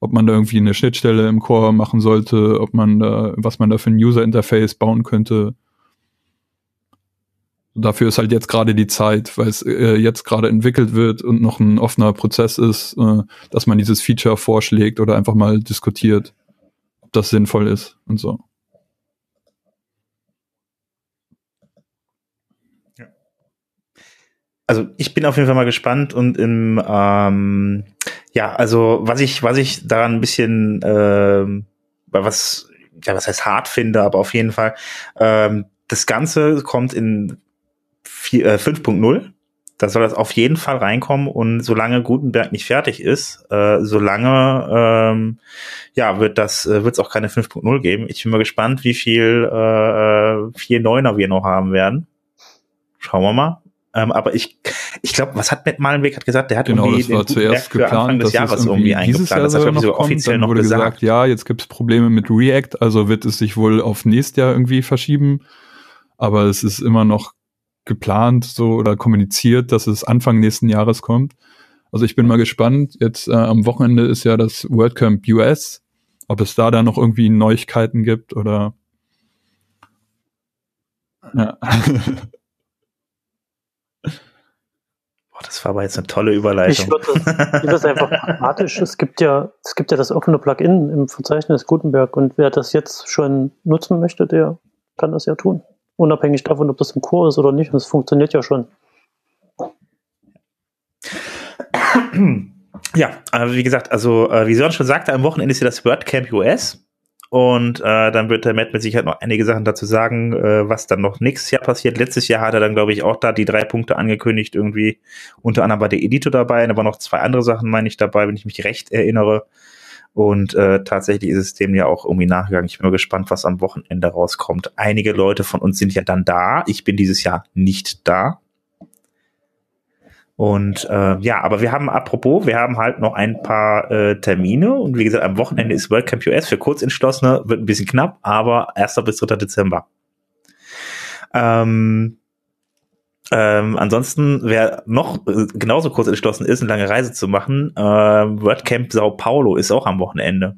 Ob man da irgendwie eine Schnittstelle im Core machen sollte, ob man da, was man da für ein User-Interface bauen könnte. dafür ist halt jetzt gerade die Zeit, weil es äh, jetzt gerade entwickelt wird und noch ein offener Prozess ist, äh, dass man dieses Feature vorschlägt oder einfach mal diskutiert, ob das sinnvoll ist und so. Also ich bin auf jeden Fall mal gespannt und im ähm, ja, also was ich was ich daran ein bisschen ähm, was ja was heißt hart finde, aber auf jeden Fall ähm, das Ganze kommt in äh, 5.0. Da soll das auf jeden Fall reinkommen und solange Gutenberg nicht fertig ist, äh, solange ähm, ja wird das äh, wird es auch keine 5.0 geben. Ich bin mal gespannt, wie viel äh, 4.9er wir noch haben werden. Schauen wir mal. Ähm, aber ich, ich glaube, was hat Matt Malenweg hat gesagt? Der hat genau, irgendwie das war zuerst geplant, Anfang des Jahres irgendwie, irgendwie dieses Jahr. Das hat noch so kommt, offiziell dann noch wurde gesagt. gesagt, ja, jetzt gibt es Probleme mit React, also wird es sich wohl auf nächstes Jahr irgendwie verschieben. Aber es ist immer noch geplant so oder kommuniziert, dass es Anfang nächsten Jahres kommt. Also ich bin mal gespannt. Jetzt äh, am Wochenende ist ja das WordCamp US, ob es da dann noch irgendwie Neuigkeiten gibt oder ja. Boah, das war aber jetzt eine tolle Überleitung. Ich würde das, einfach pragmatisch. Es gibt ja, es gibt ja das offene Plugin im Verzeichnis Gutenberg und wer das jetzt schon nutzen möchte, der kann das ja tun. Unabhängig davon, ob das im Core ist oder nicht. Und es funktioniert ja schon. Ja, äh, wie gesagt, also äh, wie Sören schon sagte, am Wochenende ist ja das WordCamp US. Und äh, dann wird der Matt mit Sicherheit noch einige Sachen dazu sagen, äh, was dann noch nächstes Jahr passiert. Letztes Jahr hat er dann, glaube ich, auch da die drei Punkte angekündigt, irgendwie. Unter anderem war der Editor dabei, aber noch zwei andere Sachen, meine ich, dabei, wenn ich mich recht erinnere. Und äh, tatsächlich ist es dem ja auch irgendwie nachgegangen. Ich bin mal gespannt, was am Wochenende rauskommt. Einige Leute von uns sind ja dann da. Ich bin dieses Jahr nicht da. Und äh, ja, aber wir haben, apropos, wir haben halt noch ein paar äh, Termine und wie gesagt, am Wochenende ist World Camp US für Kurzentschlossene, wird ein bisschen knapp, aber 1. bis 3. Dezember. Ähm, ähm, ansonsten, wer noch äh, genauso kurz entschlossen ist, eine lange Reise zu machen, äh, WordCamp Sao Paulo ist auch am Wochenende.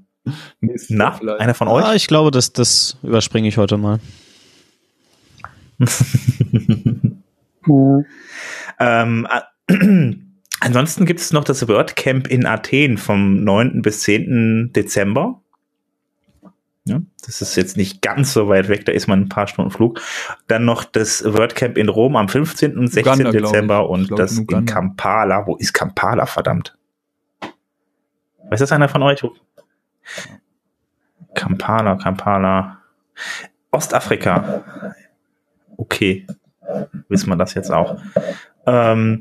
Na, vielleicht. einer von euch? Ah, ich glaube, das, das überspringe ich heute mal. Ähm, a- ansonsten gibt es noch das WordCamp in Athen vom 9. bis 10. Dezember. Ja, das ist jetzt nicht ganz so weit weg, da ist man ein paar Stunden Flug. Dann noch das WordCamp in Rom am 15. und 16. Uganda, ich. Dezember Ich und glaub, das in in. Kampala. Wo ist Kampala, verdammt? Weiß das einer von euch? Kampala, Kampala. Ostafrika. Okay. Wissen wir das jetzt auch. Ähm,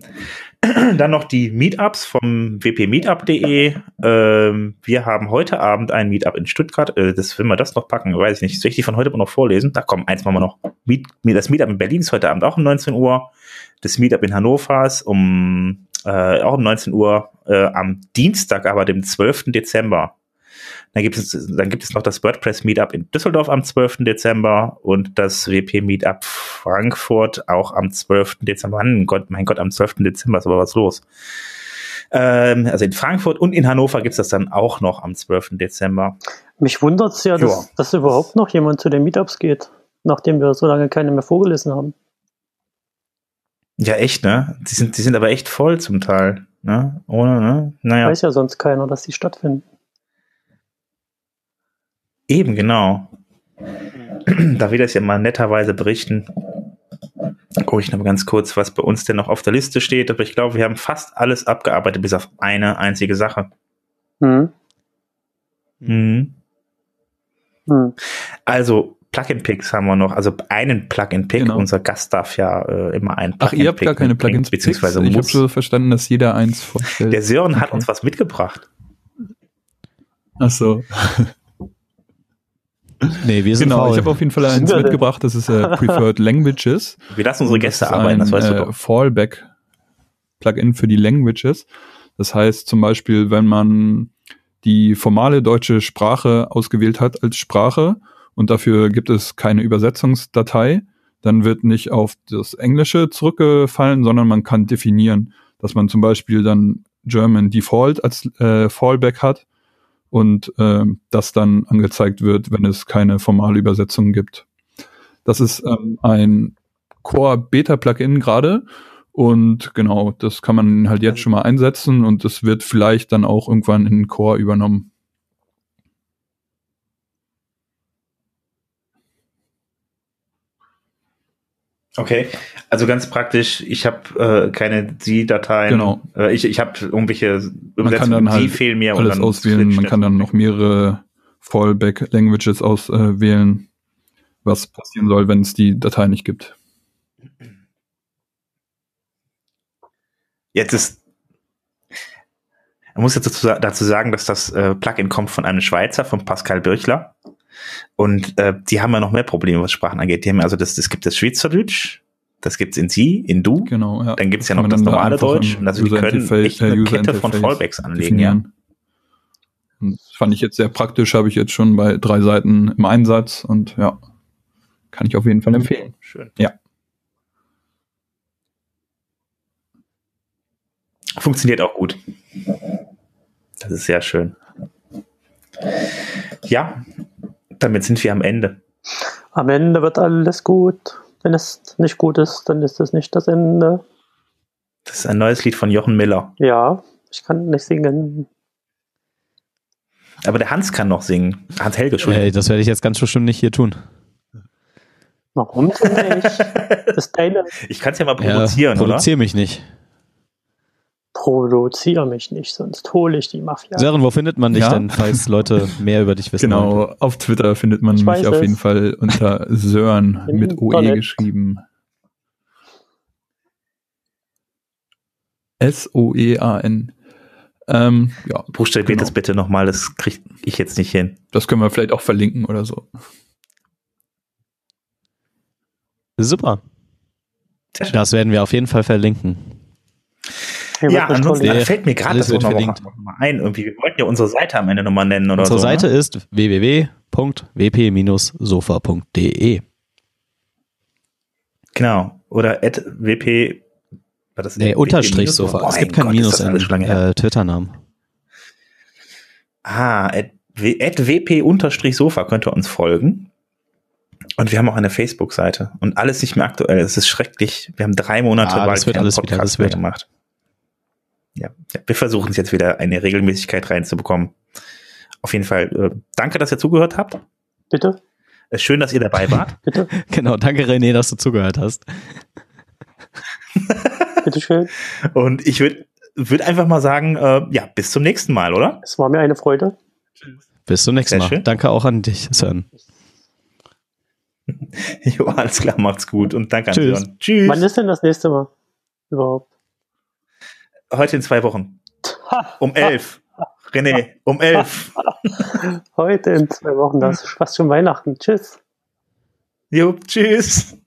dann noch die Meetups vom wpmeetup.de. Ähm, wir haben heute Abend ein Meetup in Stuttgart. Äh, das will man das noch packen, weiß ich nicht. Soll ich die von heute noch vorlesen? Da kommen eins machen wir noch. Meet, das Meetup in Berlin ist heute Abend auch um 19 Uhr. Das Meetup in Hannover ist um äh, auch um 19 Uhr äh, am Dienstag, aber dem 12. Dezember. Dann gibt es, dann gibt es noch das WordPress Meetup in Düsseldorf am 12. Dezember und das WP Meetup Frankfurt auch am 12. Dezember. Mein Gott, mein Gott, am 12. Dezember ist aber was los. Ähm, also in Frankfurt und in Hannover gibt es das dann auch noch am 12. Dezember. Mich wundert es ja, dass, Ja. dass überhaupt noch jemand zu den Meetups geht, nachdem wir so lange keine mehr vorgelesen haben. Ja, echt, ne? Die sind, die sind aber echt voll zum Teil. Ne? Ohne, ne? Naja. Weiß ja sonst keiner, dass die stattfinden. Eben, genau. Da will das ja mal netterweise berichten. Gucke ich noch mal ganz kurz, was bei uns denn noch auf der Liste steht. Aber ich glaube, wir haben fast alles abgearbeitet, bis auf eine einzige Sache. Hm. Mhm. Hm. Also, Plugin-Picks haben wir noch. Also einen Plugin-Pick. Genau. Unser Gast darf ja äh, immer einen Ach, ihr habt gar keine Plugins, beziehungsweise Ich habe muss. so verstanden, dass jeder eins vorstellt. Der Sören hat Okay. uns was mitgebracht. Ach so. Nee, wir sind Genau, faul. ich habe auf jeden Fall eins mitgebracht, das ist äh, Preferred Languages. Wir lassen unsere Gäste ist arbeiten, das ein, weißt du äh, doch. Fallback-Plugin für die Languages. Das heißt zum Beispiel, wenn man die formale deutsche Sprache ausgewählt hat als Sprache und dafür gibt es keine Übersetzungsdatei, dann wird nicht auf das Englische zurückgefallen, sondern man kann definieren, dass man zum Beispiel dann German Default als äh, Fallback hat und äh, das dann angezeigt wird, wenn es keine formale Übersetzung gibt. Das ist ähm, ein Core Beta Plugin gerade. Und genau, das kann man halt jetzt schon mal einsetzen und das wird vielleicht dann auch irgendwann in Core übernommen. Okay, also ganz praktisch, ich habe äh, keine Z-Dateien. Genau. Äh, ich ich habe irgendwelche Man kann dann halt fehlen mir alles und dann auswählen. Man kann dann noch mehrere Fallback Languages auswählen, was passieren soll, wenn es die Datei nicht gibt. Jetzt ist, man muss jetzt dazu, dazu sagen, dass das äh, Plugin kommt von einem Schweizer, von Pascal Birchler. Und äh, die haben ja noch mehr Probleme, was Sprachen angeht. Die haben also das, das gibt das Schweizerdeutsch, das gibt's in Sie, in Du. Genau, ja. Dann gibt's ja noch das normale Deutsch. Und also die können echt eine äh, Kette von Fallbacks anlegen, ja. definieren. Und das fand ich jetzt sehr praktisch, habe ich jetzt schon bei drei Seiten im Einsatz und ja, kann ich auf jeden Fall empfehlen. Schön. Ja. Funktioniert auch gut. Das ist sehr schön. Ja, damit sind wir am Ende. Am Ende wird alles gut. Wenn es nicht gut ist, dann ist es nicht das Ende. Das ist ein neues Lied von Jochen Miller. Ja, ich kann nicht singen. Aber der Hans kann noch singen. Hans Helge, Entschuldigung. Ey, das werde ich jetzt ganz bestimmt nicht hier tun. Warum denn nicht? Das ist deine. Ich kann es ja mal Ja, provozieren, oder? Provozier mich nicht. Provoziere mich nicht, sonst hole ich die Mafia. Sören, wo findet man dich Ja. denn, falls Leute mehr über dich wissen wollen? Genau, auf Twitter findet man Ich mich auf es. jeden Fall unter Sören mit OE Internet. geschrieben. S-O-E-A-N. Ähm, ja, Buchstabiert Genau. das bitte nochmal, das kriege ich jetzt nicht hin. das können wir vielleicht auch verlinken oder so. Super. Das werden wir auf jeden Fall verlinken. Hier Ja, ansonsten. Nee, fällt mir gerade das auch wird verlinkt. noch mal ein. Irgendwie, wir wollten ja unsere Seite am Ende nochmal nennen oder Unsere so. Seite ne? ist www.wp-sofa.de. Genau. Oder at wp. War das Nee, Unterstrich? Sofa. Oh es gibt kein Gott, Minus her. äh, Twitter-Namen. Ah, at, w- at wp unterstrich Sofa könnt ihr uns folgen. Und wir haben auch eine Facebook-Seite. Und alles nicht mehr aktuell. Es ist schrecklich. Wir haben drei Monate Ah, das wird alles wieder, das mehr wird. gemacht. Ja. wir versuchen es jetzt wieder eine Regelmäßigkeit reinzubekommen. Auf jeden Fall, äh, danke, dass ihr zugehört habt. Bitte, Äh, Schön, dass ihr dabei wart. bitte, Genau, danke René, dass du zugehört hast. bitteschön. Und ich würde würd einfach mal sagen, äh, ja, bis zum nächsten Mal, oder? Es war mir eine Freude. Bis zum nächsten Sehr Mal. schön. Danke auch an dich, Sören. Jo, alles klar, macht's gut und danke Tschüss. an Sören. Tschüss. Wann ist denn das nächste Mal? Überhaupt. Heute in zwei Wochen. Um elf. René, um elf. Heute in zwei Wochen, das ist fast schon Weihnachten. Tschüss. Jo, tschüss.